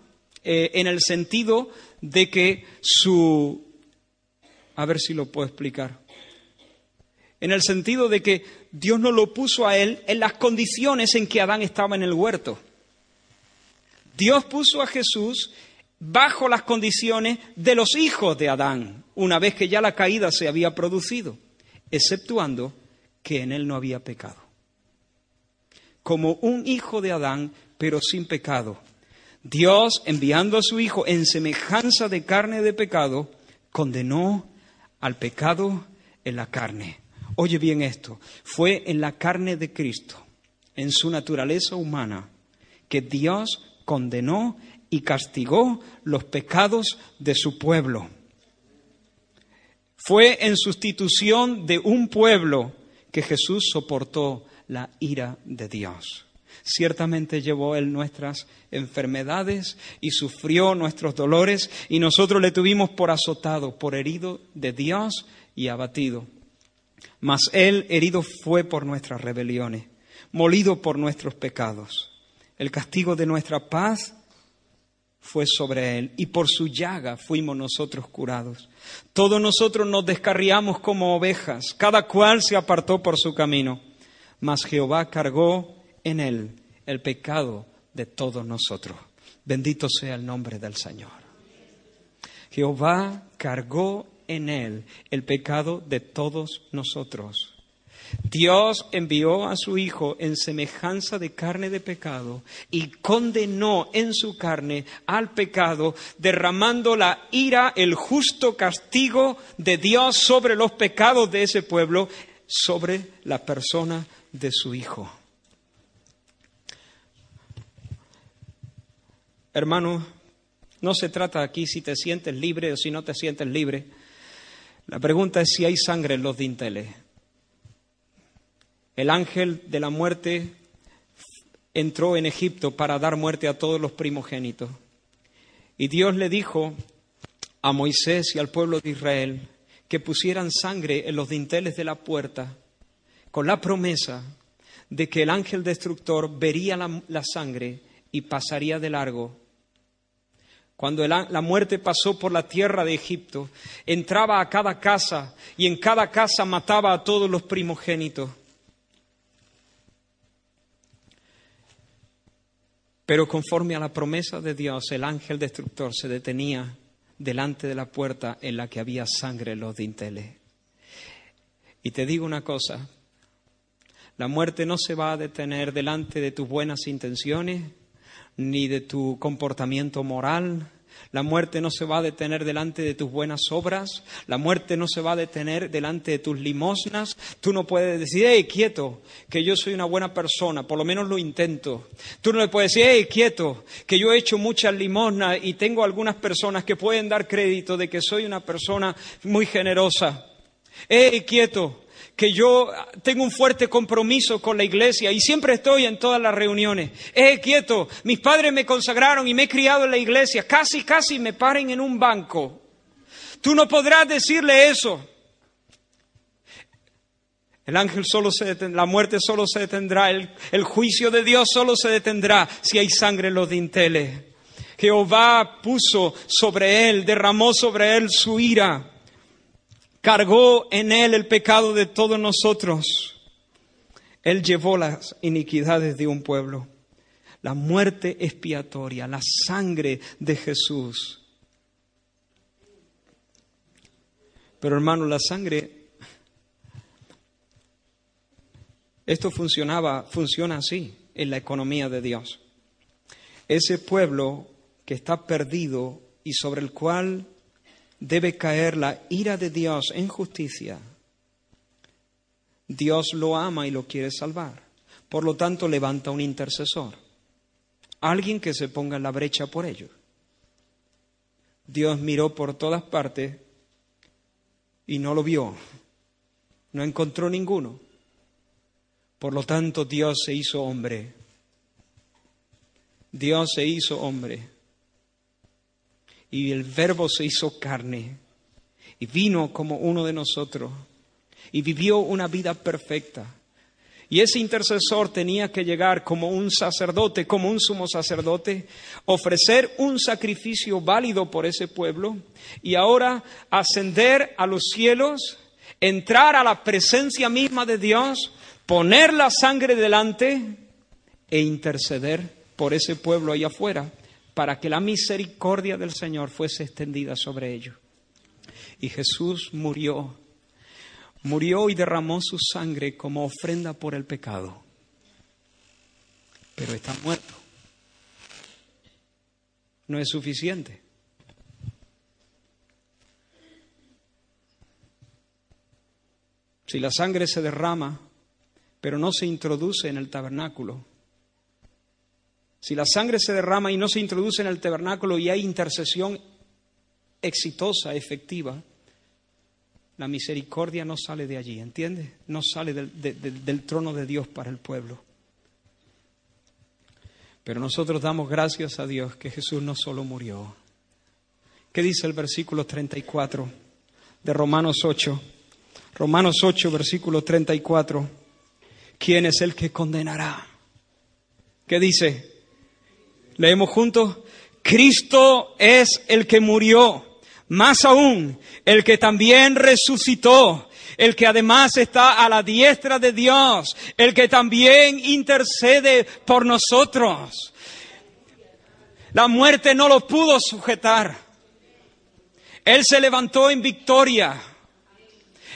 eh, en el sentido de que su... A ver si lo puedo explicar. En el sentido de que Dios no lo puso a él en las condiciones en que Adán estaba en el huerto. Dios puso a Jesús bajo las condiciones de los hijos de Adán, una vez que ya la caída se había producido, exceptuando que en él no había pecado. Como un hijo de Adán, pero sin pecado. Dios, enviando a su Hijo en semejanza de carne de pecado, condenó al pecado en la carne. Oye bien esto, fue en la carne de Cristo, en su naturaleza humana, que Dios condenó y castigó los pecados de su pueblo. Fue en sustitución de un pueblo que Jesús soportó la ira de Dios. Ciertamente llevó Él nuestras enfermedades y sufrió nuestros dolores y nosotros le tuvimos por azotado, por herido de Dios y abatido. Mas Él herido fue por nuestras rebeliones, molido por nuestros pecados. El castigo de nuestra paz fue sobre él y por su llaga fuimos nosotros curados. Todos nosotros nos descarriamos como ovejas, cada cual se apartó por su camino, mas Jehová cargó en él el pecado de todos nosotros. Bendito sea el nombre del Señor. Jehová cargó en él el pecado de todos nosotros. Dios envió a su Hijo en semejanza de carne de pecado y condenó en su carne al pecado, derramando la ira, el justo castigo de Dios sobre los pecados de ese pueblo, sobre la persona de su Hijo. Hermano, no se trata aquí si te sientes libre o si no te sientes libre. La pregunta es si hay sangre en los dinteles. El ángel de la muerte entró en Egipto para dar muerte a todos los primogénitos. Y Dios le dijo a Moisés y al pueblo de Israel que pusieran sangre en los dinteles de la puerta con la promesa de que el ángel destructor vería la, sangre y pasaría de largo. Cuando la muerte pasó por la tierra de Egipto, entraba a cada casa y en cada casa mataba a todos los primogénitos. Pero conforme a la promesa de Dios, el ángel destructor se detenía delante de la puerta en la que había sangre en los dinteles. Y te digo una cosa, la muerte no se va a detener delante de tus buenas intenciones, ni de tu comportamiento moral, La muerte no se va a detener delante de tus buenas obras, la muerte no se va a detener delante de tus limosnas. Tú no puedes decir, hey, quieto, que yo soy una buena persona, por lo menos lo intento. Tú no le puedes decir, hey, quieto, que yo he hecho muchas limosnas y tengo algunas personas que pueden dar crédito de que soy una persona muy generosa. Hey, quieto, que yo tengo un fuerte compromiso con la iglesia y siempre estoy en todas las reuniones. Eh, quieto, mis padres me consagraron y me he criado en la iglesia, casi, casi me paren en un banco. Tú no podrás decirle eso. El ángel solo se detendrá, la muerte solo se detendrá, el, el juicio de Dios solo se detendrá si hay sangre en los dinteles. Jehová puso sobre él, derramó sobre él su ira cargó en él el pecado de todos nosotros. Él llevó las iniquidades de un pueblo, la muerte expiatoria, la sangre de Jesús. Pero hermano, la sangre, esto funcionaba, funciona así en la economía de Dios. Ese pueblo que está perdido y sobre el cual debe caer la ira de Dios en justicia. Dios lo ama y lo quiere salvar. Por lo tanto, levanta un intercesor. Alguien que se ponga en la brecha por ello. Dios miró por todas partes y no lo vio. No encontró ninguno. Por lo tanto, Dios se hizo hombre. Dios se hizo hombre y el verbo se hizo carne y vino como uno de nosotros y vivió una vida perfecta. Y ese intercesor tenía que llegar como un sacerdote, como un sumo sacerdote, ofrecer un sacrificio válido por ese pueblo y ahora ascender a los cielos, entrar a la presencia misma de Dios, poner la sangre delante e interceder por ese pueblo allá afuera para que la misericordia del Señor fuese extendida sobre ellos. Y Jesús murió, murió y derramó su sangre como ofrenda por el pecado. Pero está muerto. No es suficiente. Si la sangre se derrama, pero no se introduce en el tabernáculo, si la sangre se derrama y no se introduce en el tabernáculo y hay intercesión exitosa, efectiva, la misericordia no sale de allí, ¿entiendes? No sale del, del trono de Dios para el pueblo. Pero nosotros damos gracias a Dios que Jesús no solo murió. ¿Qué dice el versículo 34 de Romanos 8? Romanos 8, versículo 34. ¿Quién es el que condenará? ¿Qué dice? Leemos juntos. Cristo es el que murió, más aún, el que también resucitó, el que además está a la diestra de Dios, el que también intercede por nosotros. La muerte no lo pudo sujetar. Él se levantó en victoria.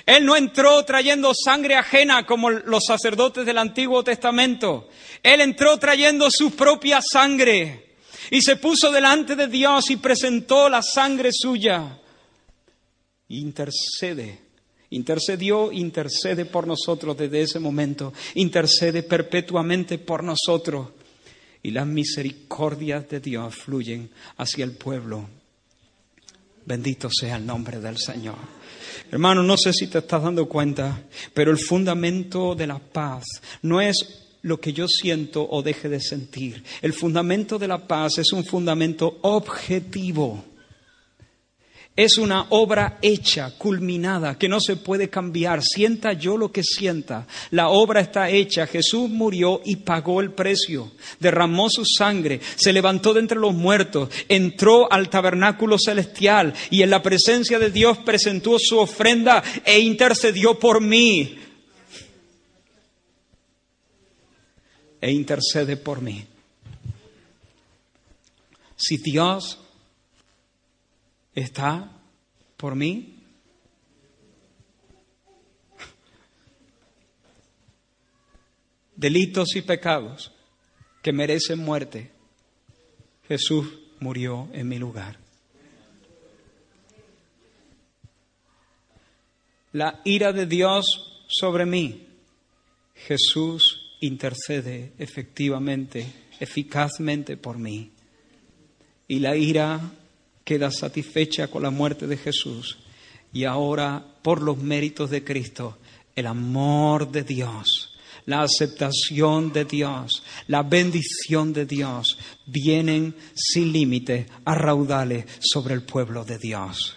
Él no entró trayendo sangre ajena como los sacerdotes del Antiguo Testamento. Él entró trayendo su propia sangre y se puso delante de Dios y presentó la sangre suya. Intercede, intercedió, intercede por nosotros desde ese momento, intercede perpetuamente por nosotros. Y las misericordias de Dios fluyen hacia el pueblo. Bendito sea el nombre del Señor. Hermano, no sé si te estás dando cuenta, pero el fundamento de la paz no es lo que yo siento o deje de sentir. El fundamento de la paz es un fundamento objetivo. Es una obra hecha, culminada, que no se puede cambiar. Sienta yo lo que sienta. La obra está hecha. Jesús murió y pagó el precio. Derramó su sangre. Se levantó de entre los muertos. Entró al tabernáculo celestial y en la presencia de Dios presentó su ofrenda e intercedió por mí. e intercede por mí. Si Dios está por mí. Delitos y pecados que merecen muerte. Jesús murió en mi lugar. La ira de Dios sobre mí. Jesús intercede efectivamente, eficazmente por mí. Y la ira queda satisfecha con la muerte de Jesús. Y ahora, por los méritos de Cristo, el amor de Dios la aceptación de Dios, la bendición de Dios, vienen sin límite a raudales sobre el pueblo de Dios.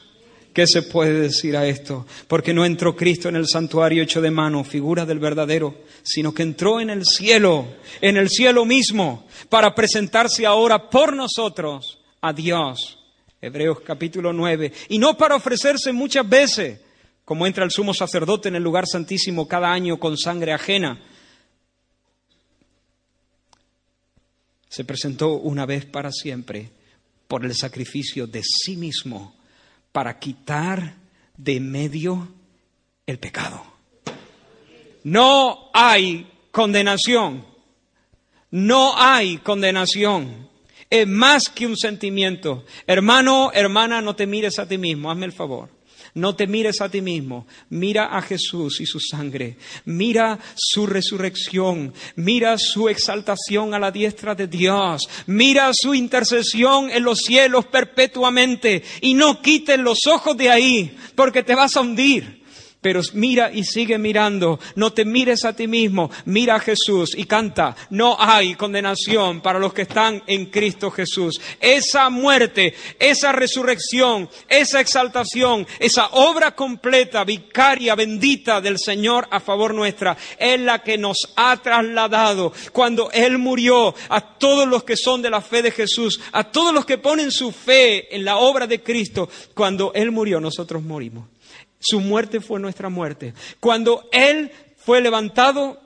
¿Qué se puede decir a esto? Porque no entró Cristo en el santuario hecho de mano, figura del verdadero, sino que entró en el cielo, en el cielo mismo, para presentarse ahora por nosotros a Dios. Hebreos capítulo 9. Y no para ofrecerse muchas veces, como entra el sumo sacerdote en el lugar santísimo cada año con sangre ajena, se presentó una vez para siempre por el sacrificio de sí mismo para quitar de medio el pecado. No hay condenación. No hay condenación. Es más que un sentimiento. Hermano, hermana, no te mires a ti mismo. Hazme el favor. No te mires a ti mismo, mira a Jesús y su sangre, mira su resurrección, mira su exaltación a la diestra de Dios, mira su intercesión en los cielos perpetuamente y no quites los ojos de ahí porque te vas a hundir. Pero mira y sigue mirando, no te mires a ti mismo, mira a Jesús y canta, no hay condenación para los que están en Cristo Jesús. Esa muerte, esa resurrección, esa exaltación, esa obra completa, vicaria, bendita del Señor a favor nuestra, es la que nos ha trasladado cuando Él murió a todos los que son de la fe de Jesús, a todos los que ponen su fe en la obra de Cristo, cuando Él murió nosotros morimos. Su muerte fue nuestra muerte. Cuando Él fue levantado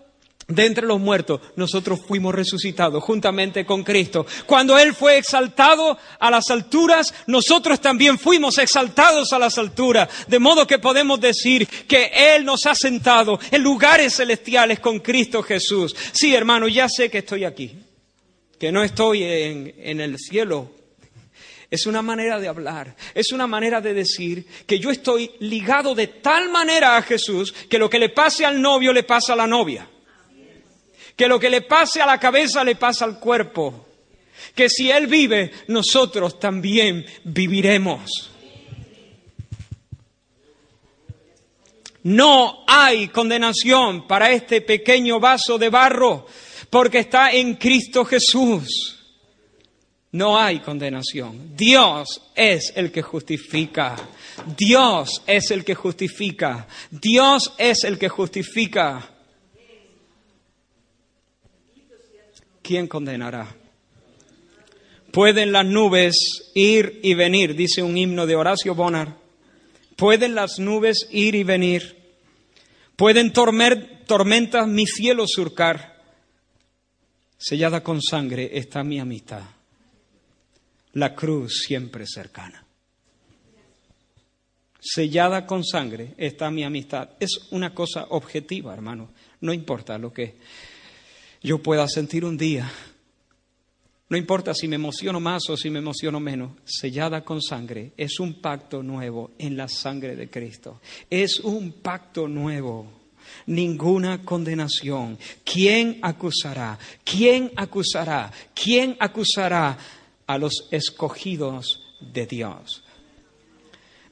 de entre los muertos, nosotros fuimos resucitados juntamente con Cristo. Cuando Él fue exaltado a las alturas, nosotros también fuimos exaltados a las alturas. De modo que podemos decir que Él nos ha sentado en lugares celestiales con Cristo Jesús. Sí, hermano, ya sé que estoy aquí, que no estoy en, en el cielo es una manera de hablar, es una manera de decir que yo estoy ligado de tal manera a Jesús que lo que le pase al novio le pasa a la novia. Que lo que le pase a la cabeza le pasa al cuerpo. Que si Él vive, nosotros también viviremos. No hay condenación para este pequeño vaso de barro porque está en Cristo Jesús no hay condenación. Dios es el que justifica. Dios es el que justifica. Dios es el que justifica. ¿Quién condenará? Pueden las nubes ir y venir, dice un himno de Horacio Bonar. Pueden las nubes ir y venir. Pueden tormentas mi cielo surcar. Sellada con sangre está mi amistad la cruz siempre cercana. Sellada con sangre está mi amistad. Es una cosa objetiva, hermano. No importa lo que yo pueda sentir un día. No importa si me emociono más o si me emociono menos. Sellada con sangre es un pacto nuevo en la sangre de Cristo. Es un pacto nuevo ninguna condenación. ¿Quién acusará? ¿Quién acusará? ¿Quién acusará a los escogidos de Dios.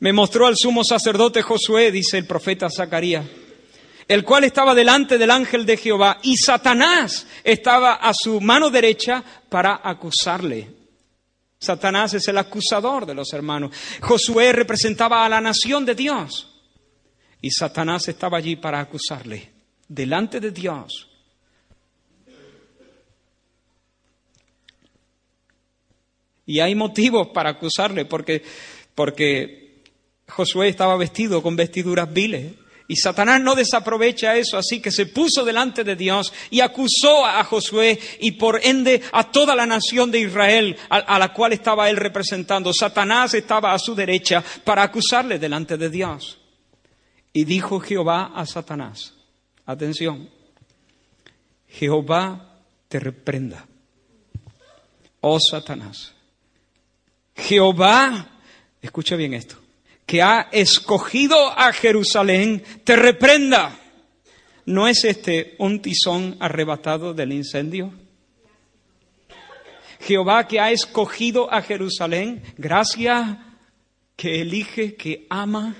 Me mostró al sumo sacerdote Josué, dice el profeta Zacarías, el cual estaba delante del ángel de Jehová y Satanás estaba a su mano derecha para acusarle. Satanás es el acusador de los hermanos. Josué representaba a la nación de Dios y Satanás estaba allí para acusarle delante de Dios. Y hay motivos para acusarle, porque, porque Josué estaba vestido con vestiduras viles. Y Satanás no desaprovecha eso, así que se puso delante de Dios y acusó a Josué y por ende a toda la nación de Israel a, a, la cual estaba él representando. Satanás estaba a su derecha para acusarle delante de Dios. Y dijo Jehová a Satanás, atención, Jehová te reprenda, oh Satanás Jehová, escucha bien esto, que ha escogido a Jerusalén te reprenda. ¿No es este un tizón arrebatado del incendio? Jehová que ha escogido a Jerusalén, gracia que elige, que ama.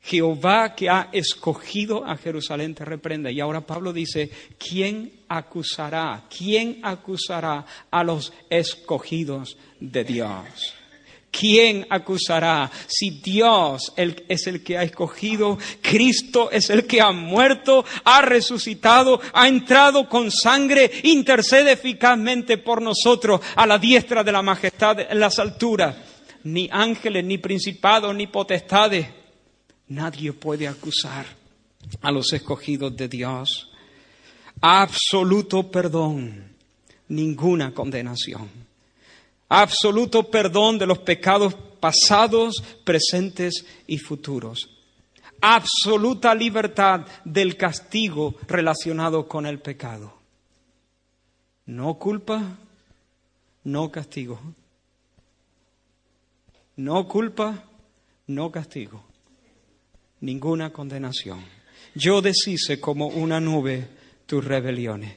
Jehová que ha escogido a Jerusalén te reprenda. Y ahora Pablo dice, ¿quién acusará? ¿Quién acusará a los escogidos de Dios? ¿Quién acusará? Si Dios es el que ha escogido, Cristo es el que ha muerto, ha resucitado, ha entrado con sangre, intercede eficazmente por nosotros a la diestra de la majestad en las alturas. Ni ángeles, ni principados, ni potestades. Nadie puede acusar a los escogidos de Dios. Absoluto perdón, ninguna condenación absoluto perdón de los pecados pasados, presentes y futuros. Absoluta libertad del castigo relacionado con el pecado. No culpa, no castigo. No culpa, no castigo. Ninguna condenación. Yo deshice como una nube tus rebeliones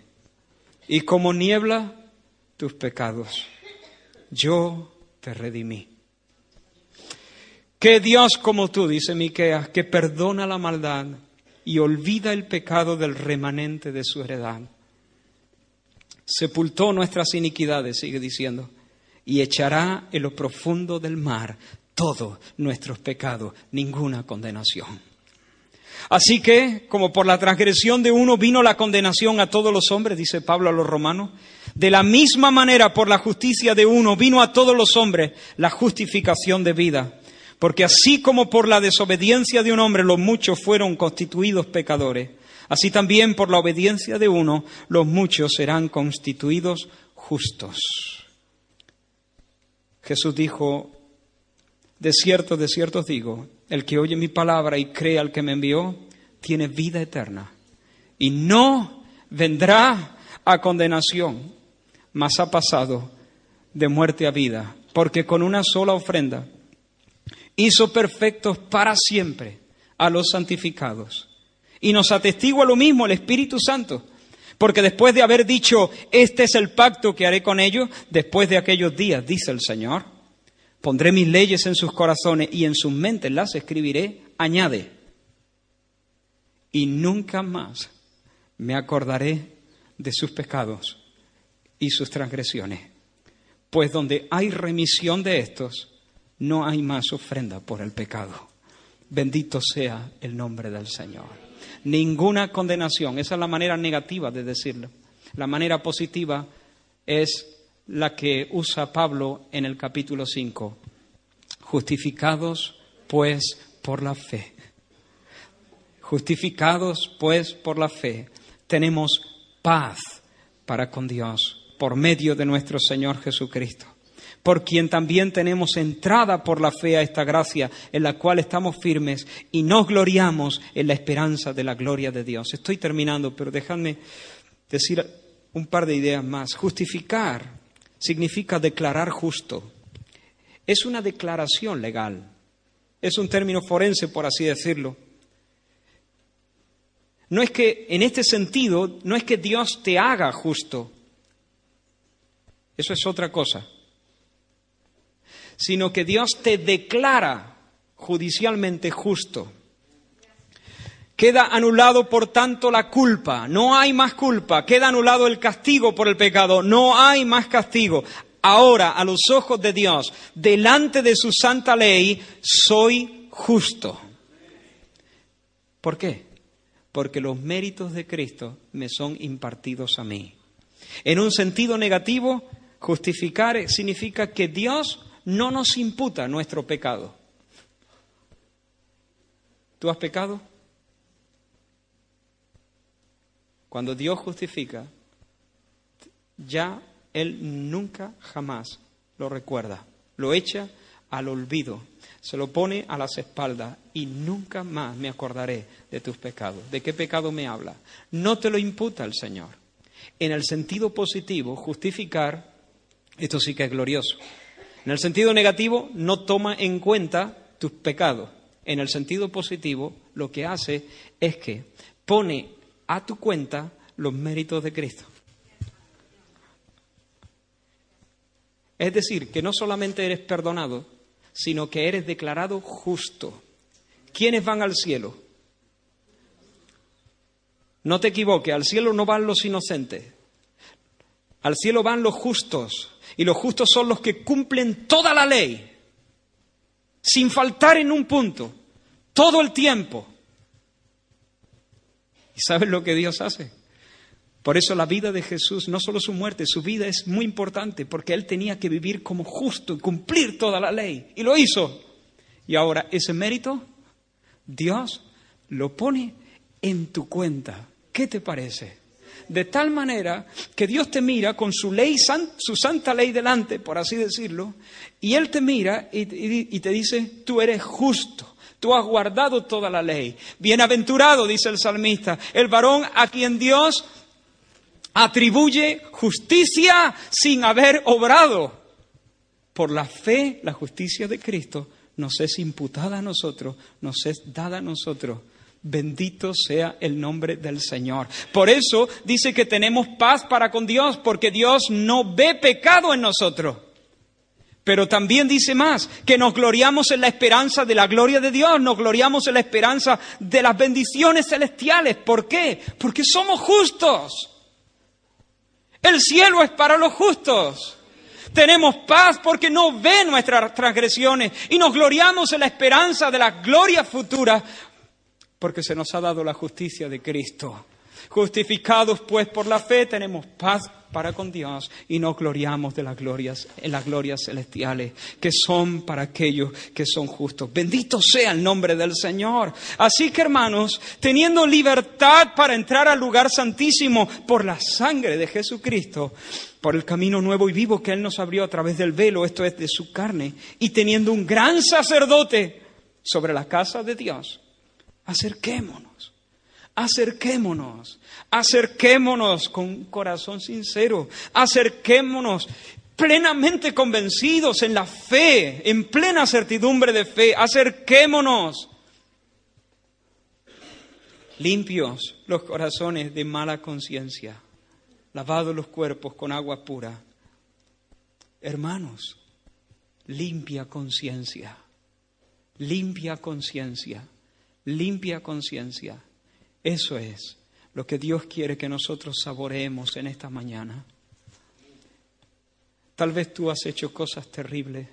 y como niebla tus pecados yo te redimí. Que Dios como tú, dice Miqueas, que perdona la maldad y olvida el pecado del remanente de su heredad. Sepultó nuestras iniquidades, sigue diciendo, y echará en lo profundo del mar todos nuestros pecados, ninguna condenación. Así que, como por la transgresión de uno vino la condenación a todos los hombres, dice Pablo a los romanos, de la misma manera por la justicia de uno vino a todos los hombres la justificación de vida. Porque así como por la desobediencia de un hombre los muchos fueron constituidos pecadores, así también por la obediencia de uno los muchos serán constituidos justos. Jesús dijo, de cierto, de cierto os digo, el que oye mi palabra y cree al que me envió, tiene vida eterna. Y no vendrá a condenación, mas ha pasado de muerte a vida, porque con una sola ofrenda hizo perfectos para siempre a los santificados. Y nos atestigua lo mismo el Espíritu Santo, porque después de haber dicho, este es el pacto que haré con ellos, después de aquellos días, dice el Señor, Pondré mis leyes en sus corazones y en sus mentes las escribiré, añade. Y nunca más me acordaré de sus pecados y sus transgresiones. Pues donde hay remisión de estos, no hay más ofrenda por el pecado. Bendito sea el nombre del Señor. Ninguna condenación, esa es la manera negativa de decirlo. La manera positiva es la que usa Pablo en el capítulo 5. Justificados pues por la fe. Justificados pues por la fe, tenemos paz para con Dios por medio de nuestro Señor Jesucristo, por quien también tenemos entrada por la fe a esta gracia en la cual estamos firmes y nos gloriamos en la esperanza de la gloria de Dios. Estoy terminando, pero dejadme decir un par de ideas más. Justificar significa declarar justo. Es una declaración legal. Es un término forense, por así decirlo. No es que, en este sentido, no es que Dios te haga justo. Eso es otra cosa. Sino que Dios te declara judicialmente justo. Queda anulado, por tanto, la culpa. No hay más culpa. Queda anulado el castigo por el pecado. No hay más castigo. Ahora, a los ojos de Dios, delante de su santa ley, soy justo. ¿Por qué? Porque los méritos de Cristo me son impartidos a mí. En un sentido negativo, justificar significa que Dios no nos imputa nuestro pecado. ¿Tú has pecado? Cuando Dios justifica, ya Él nunca jamás lo recuerda, lo echa al olvido, se lo pone a las espaldas y nunca más me acordaré de tus pecados. ¿De qué pecado me habla? No te lo imputa el Señor. En el sentido positivo, justificar, esto sí que es glorioso. En el sentido negativo, no toma en cuenta tus pecados en el sentido positivo, lo que hace es que pone a tu cuenta los méritos de Cristo. Es decir, que no solamente eres perdonado, sino que eres declarado justo. ¿Quiénes van al cielo? No te equivoques, al cielo no van los inocentes, al cielo van los justos, y los justos son los que cumplen toda la ley, sin faltar en un punto, todo el tiempo. ¿Y sabes lo que Dios hace? Por eso la vida de Jesús, no solo su muerte, su vida es muy importante, porque Él tenía que vivir como justo y cumplir toda la ley. Y lo hizo. Y ahora ese mérito, Dios lo pone en tu cuenta. ¿Qué te parece? De tal manera que Dios te mira con su ley, su santa ley delante, por así decirlo, y Él te mira y, y te dice, tú eres justo. Tú has guardado toda la ley. Bienaventurado, dice el salmista, el varón a quien Dios atribuye justicia sin haber obrado. Por la fe, la justicia de Cristo nos es imputada a nosotros, nos es dada a nosotros. Bendito sea el nombre del Señor. Por eso dice que tenemos paz para con Dios, porque Dios no ve pecado en nosotros. Pero también dice más, que nos gloriamos en la esperanza de la gloria de Dios, nos gloriamos en la esperanza de las bendiciones celestiales. ¿Por qué? Porque somos justos. El cielo es para los justos. Tenemos paz porque no ve nuestras transgresiones y nos gloriamos en la esperanza de la gloria futura porque se nos ha dado la justicia de Cristo. Justificados pues por la fe tenemos paz para con Dios y nos gloriamos de las glorias, en las glorias celestiales que son para aquellos que son justos. Bendito sea el nombre del Señor. Así que hermanos, teniendo libertad para entrar al lugar santísimo por la sangre de Jesucristo, por el camino nuevo y vivo que Él nos abrió a través del velo, esto es de su carne, y teniendo un gran sacerdote sobre la casa de Dios, acerquémonos. Acerquémonos, acerquémonos con un corazón sincero, acerquémonos plenamente convencidos en la fe, en plena certidumbre de fe, acerquémonos. Limpios los corazones de mala conciencia, lavados los cuerpos con agua pura. Hermanos, limpia conciencia, limpia conciencia, limpia conciencia. Eso es lo que Dios quiere que nosotros saboreemos en esta mañana. Tal vez tú has hecho cosas terribles.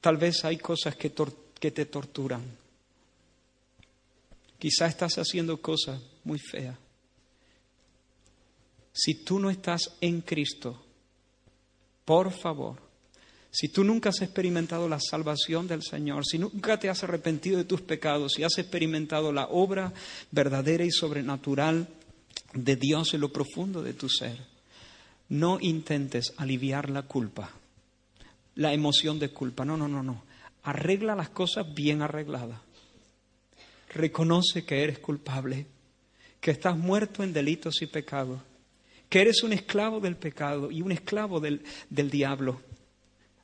Tal vez hay cosas que, que te torturan. Quizá estás haciendo cosas muy feas. Si tú no estás en Cristo, por favor, si tú nunca has experimentado la salvación del Señor, si nunca te has arrepentido de tus pecados, si has experimentado la obra verdadera y sobrenatural de Dios en lo profundo de tu ser, no intentes aliviar la culpa, la emoción de culpa. No, no, no, no. Arregla las cosas bien arregladas. Reconoce que eres culpable, que estás muerto en delitos y pecados, que eres un esclavo del pecado y un esclavo del, del diablo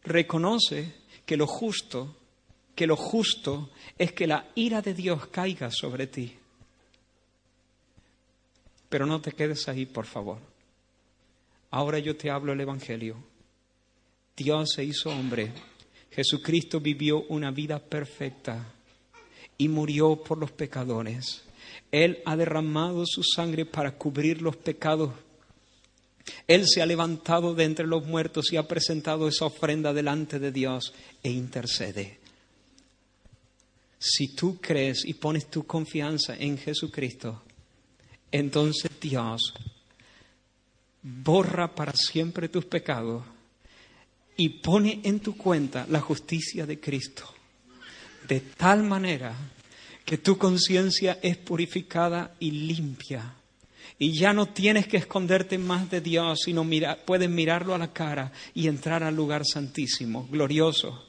reconoce que lo justo, que lo justo es que la ira de Dios caiga sobre ti. Pero no te quedes ahí, por favor. Ahora yo te hablo el Evangelio. Dios se hizo hombre. Jesucristo vivió una vida perfecta y murió por los pecadores. Él ha derramado su sangre para cubrir los pecados él se ha levantado de entre los muertos y ha presentado esa ofrenda delante de Dios e intercede. Si tú crees y pones tu confianza en Jesucristo, entonces Dios borra para siempre tus pecados y pone en tu cuenta la justicia de Cristo, de tal manera que tu conciencia es purificada y limpia y ya no tienes que esconderte más de Dios, sino puedes mirarlo a la cara y entrar al lugar santísimo, glorioso.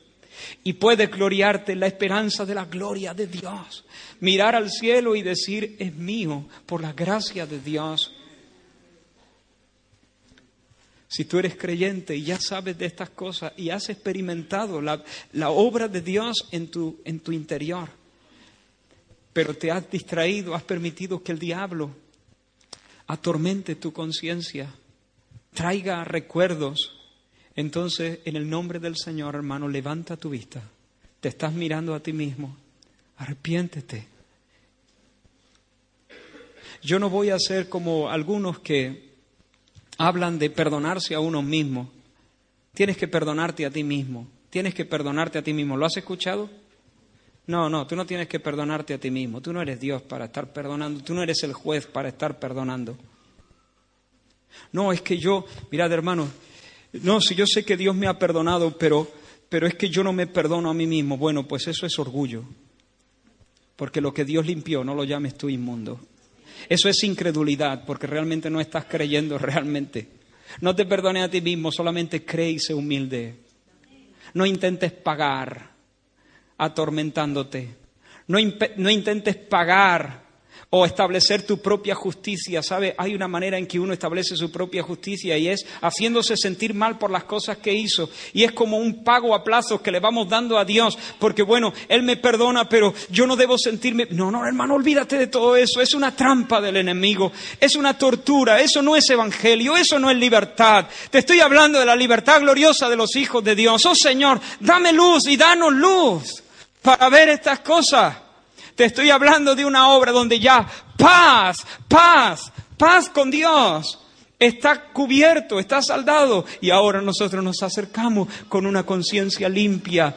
Y puedes gloriarte en la esperanza de la gloria de Dios. Mirar al cielo y decir, es mío por la gracia de Dios. Si tú eres creyente y ya sabes de estas cosas y has experimentado la, obra de Dios en tu interior, pero te has distraído, has permitido que el diablo atormente tu conciencia, traiga recuerdos, entonces en el nombre del Señor, hermano, levanta tu vista. Te estás mirando a ti mismo. Arrepiéntete. Yo no voy a ser como algunos que hablan de perdonarse a uno mismo. Tienes que perdonarte a ti mismo. Tienes que perdonarte a ti mismo. ¿Lo has escuchado? No, no, tú no tienes que perdonarte a ti mismo. Tú no eres Dios para estar perdonando. Tú no eres el juez para estar perdonando. No, es que yo, mirad hermanos, no, si yo sé que Dios me ha perdonado, pero, pero es que yo no me perdono a mí mismo. Bueno, pues eso es orgullo. Porque lo que Dios limpió, no lo llames tú inmundo. Eso es incredulidad, porque realmente no estás creyendo realmente. No te perdones a ti mismo, solamente cree y sé humilde. No intentes pagar atormentándote. No, no intentes pagar o establecer tu propia justicia. ¿Sabe? Hay una manera en que uno establece su propia justicia y es haciéndose sentir mal por las cosas que hizo. Y es como un pago a plazos que le vamos dando a Dios, porque bueno, Él me perdona, pero yo no debo sentirme... No, no, hermano, olvídate de todo eso. Es una trampa del enemigo, es una tortura, eso no es evangelio, eso no es libertad. Te estoy hablando de la libertad gloriosa de los hijos de Dios. Oh Señor, dame luz y danos luz para ver estas cosas. Te estoy hablando de una obra donde ya paz, paz, paz con Dios está cubierto, está saldado. Y ahora nosotros nos acercamos con una conciencia limpia.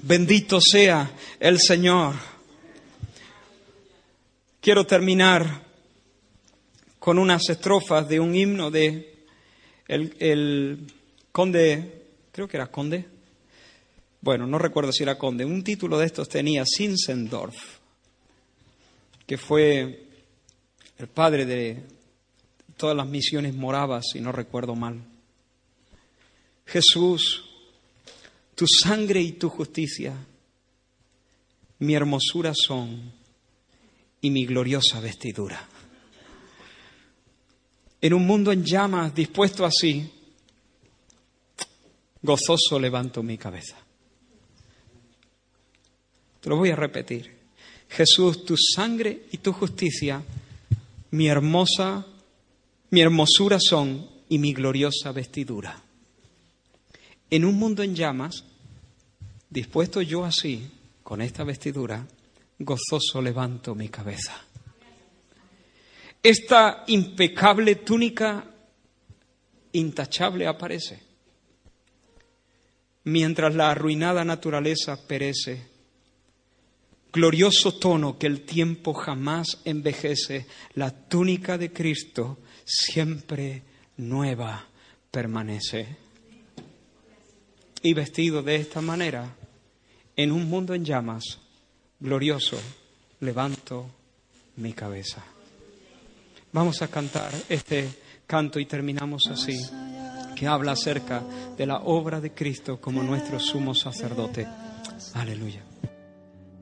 Bendito sea el Señor. Quiero terminar con unas estrofas de un himno de el, el conde, creo que era conde, bueno, no recuerdo si era conde, un título de estos tenía Sinsendorf, que fue el padre de todas las misiones moravas, si no recuerdo mal. Jesús, tu sangre y tu justicia, mi hermosura son y mi gloriosa vestidura. En un mundo en llamas, dispuesto así, gozoso levanto mi cabeza. Lo voy a repetir. Jesús, tu sangre y tu justicia, mi hermosa, mi hermosura son y mi gloriosa vestidura. En un mundo en llamas, dispuesto yo así, con esta vestidura, gozoso levanto mi cabeza. Esta impecable túnica intachable aparece, mientras la arruinada naturaleza perece glorioso tono que el tiempo jamás envejece, la túnica de Cristo siempre nueva permanece. Y vestido de esta manera, en un mundo en llamas, glorioso, levanto mi cabeza. Vamos a cantar este canto y terminamos así, que habla acerca de la obra de Cristo como nuestro sumo sacerdote. Aleluya.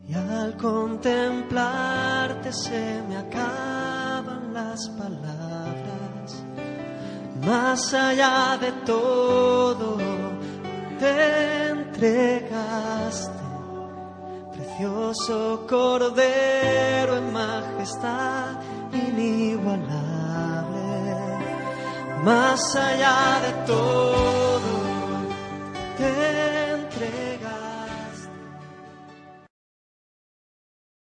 Y al contemplarte se me acaban las palabras. Más allá de todo, te entregaste, precioso cordero en majestad inigualable. Más allá de todo, te entregaste.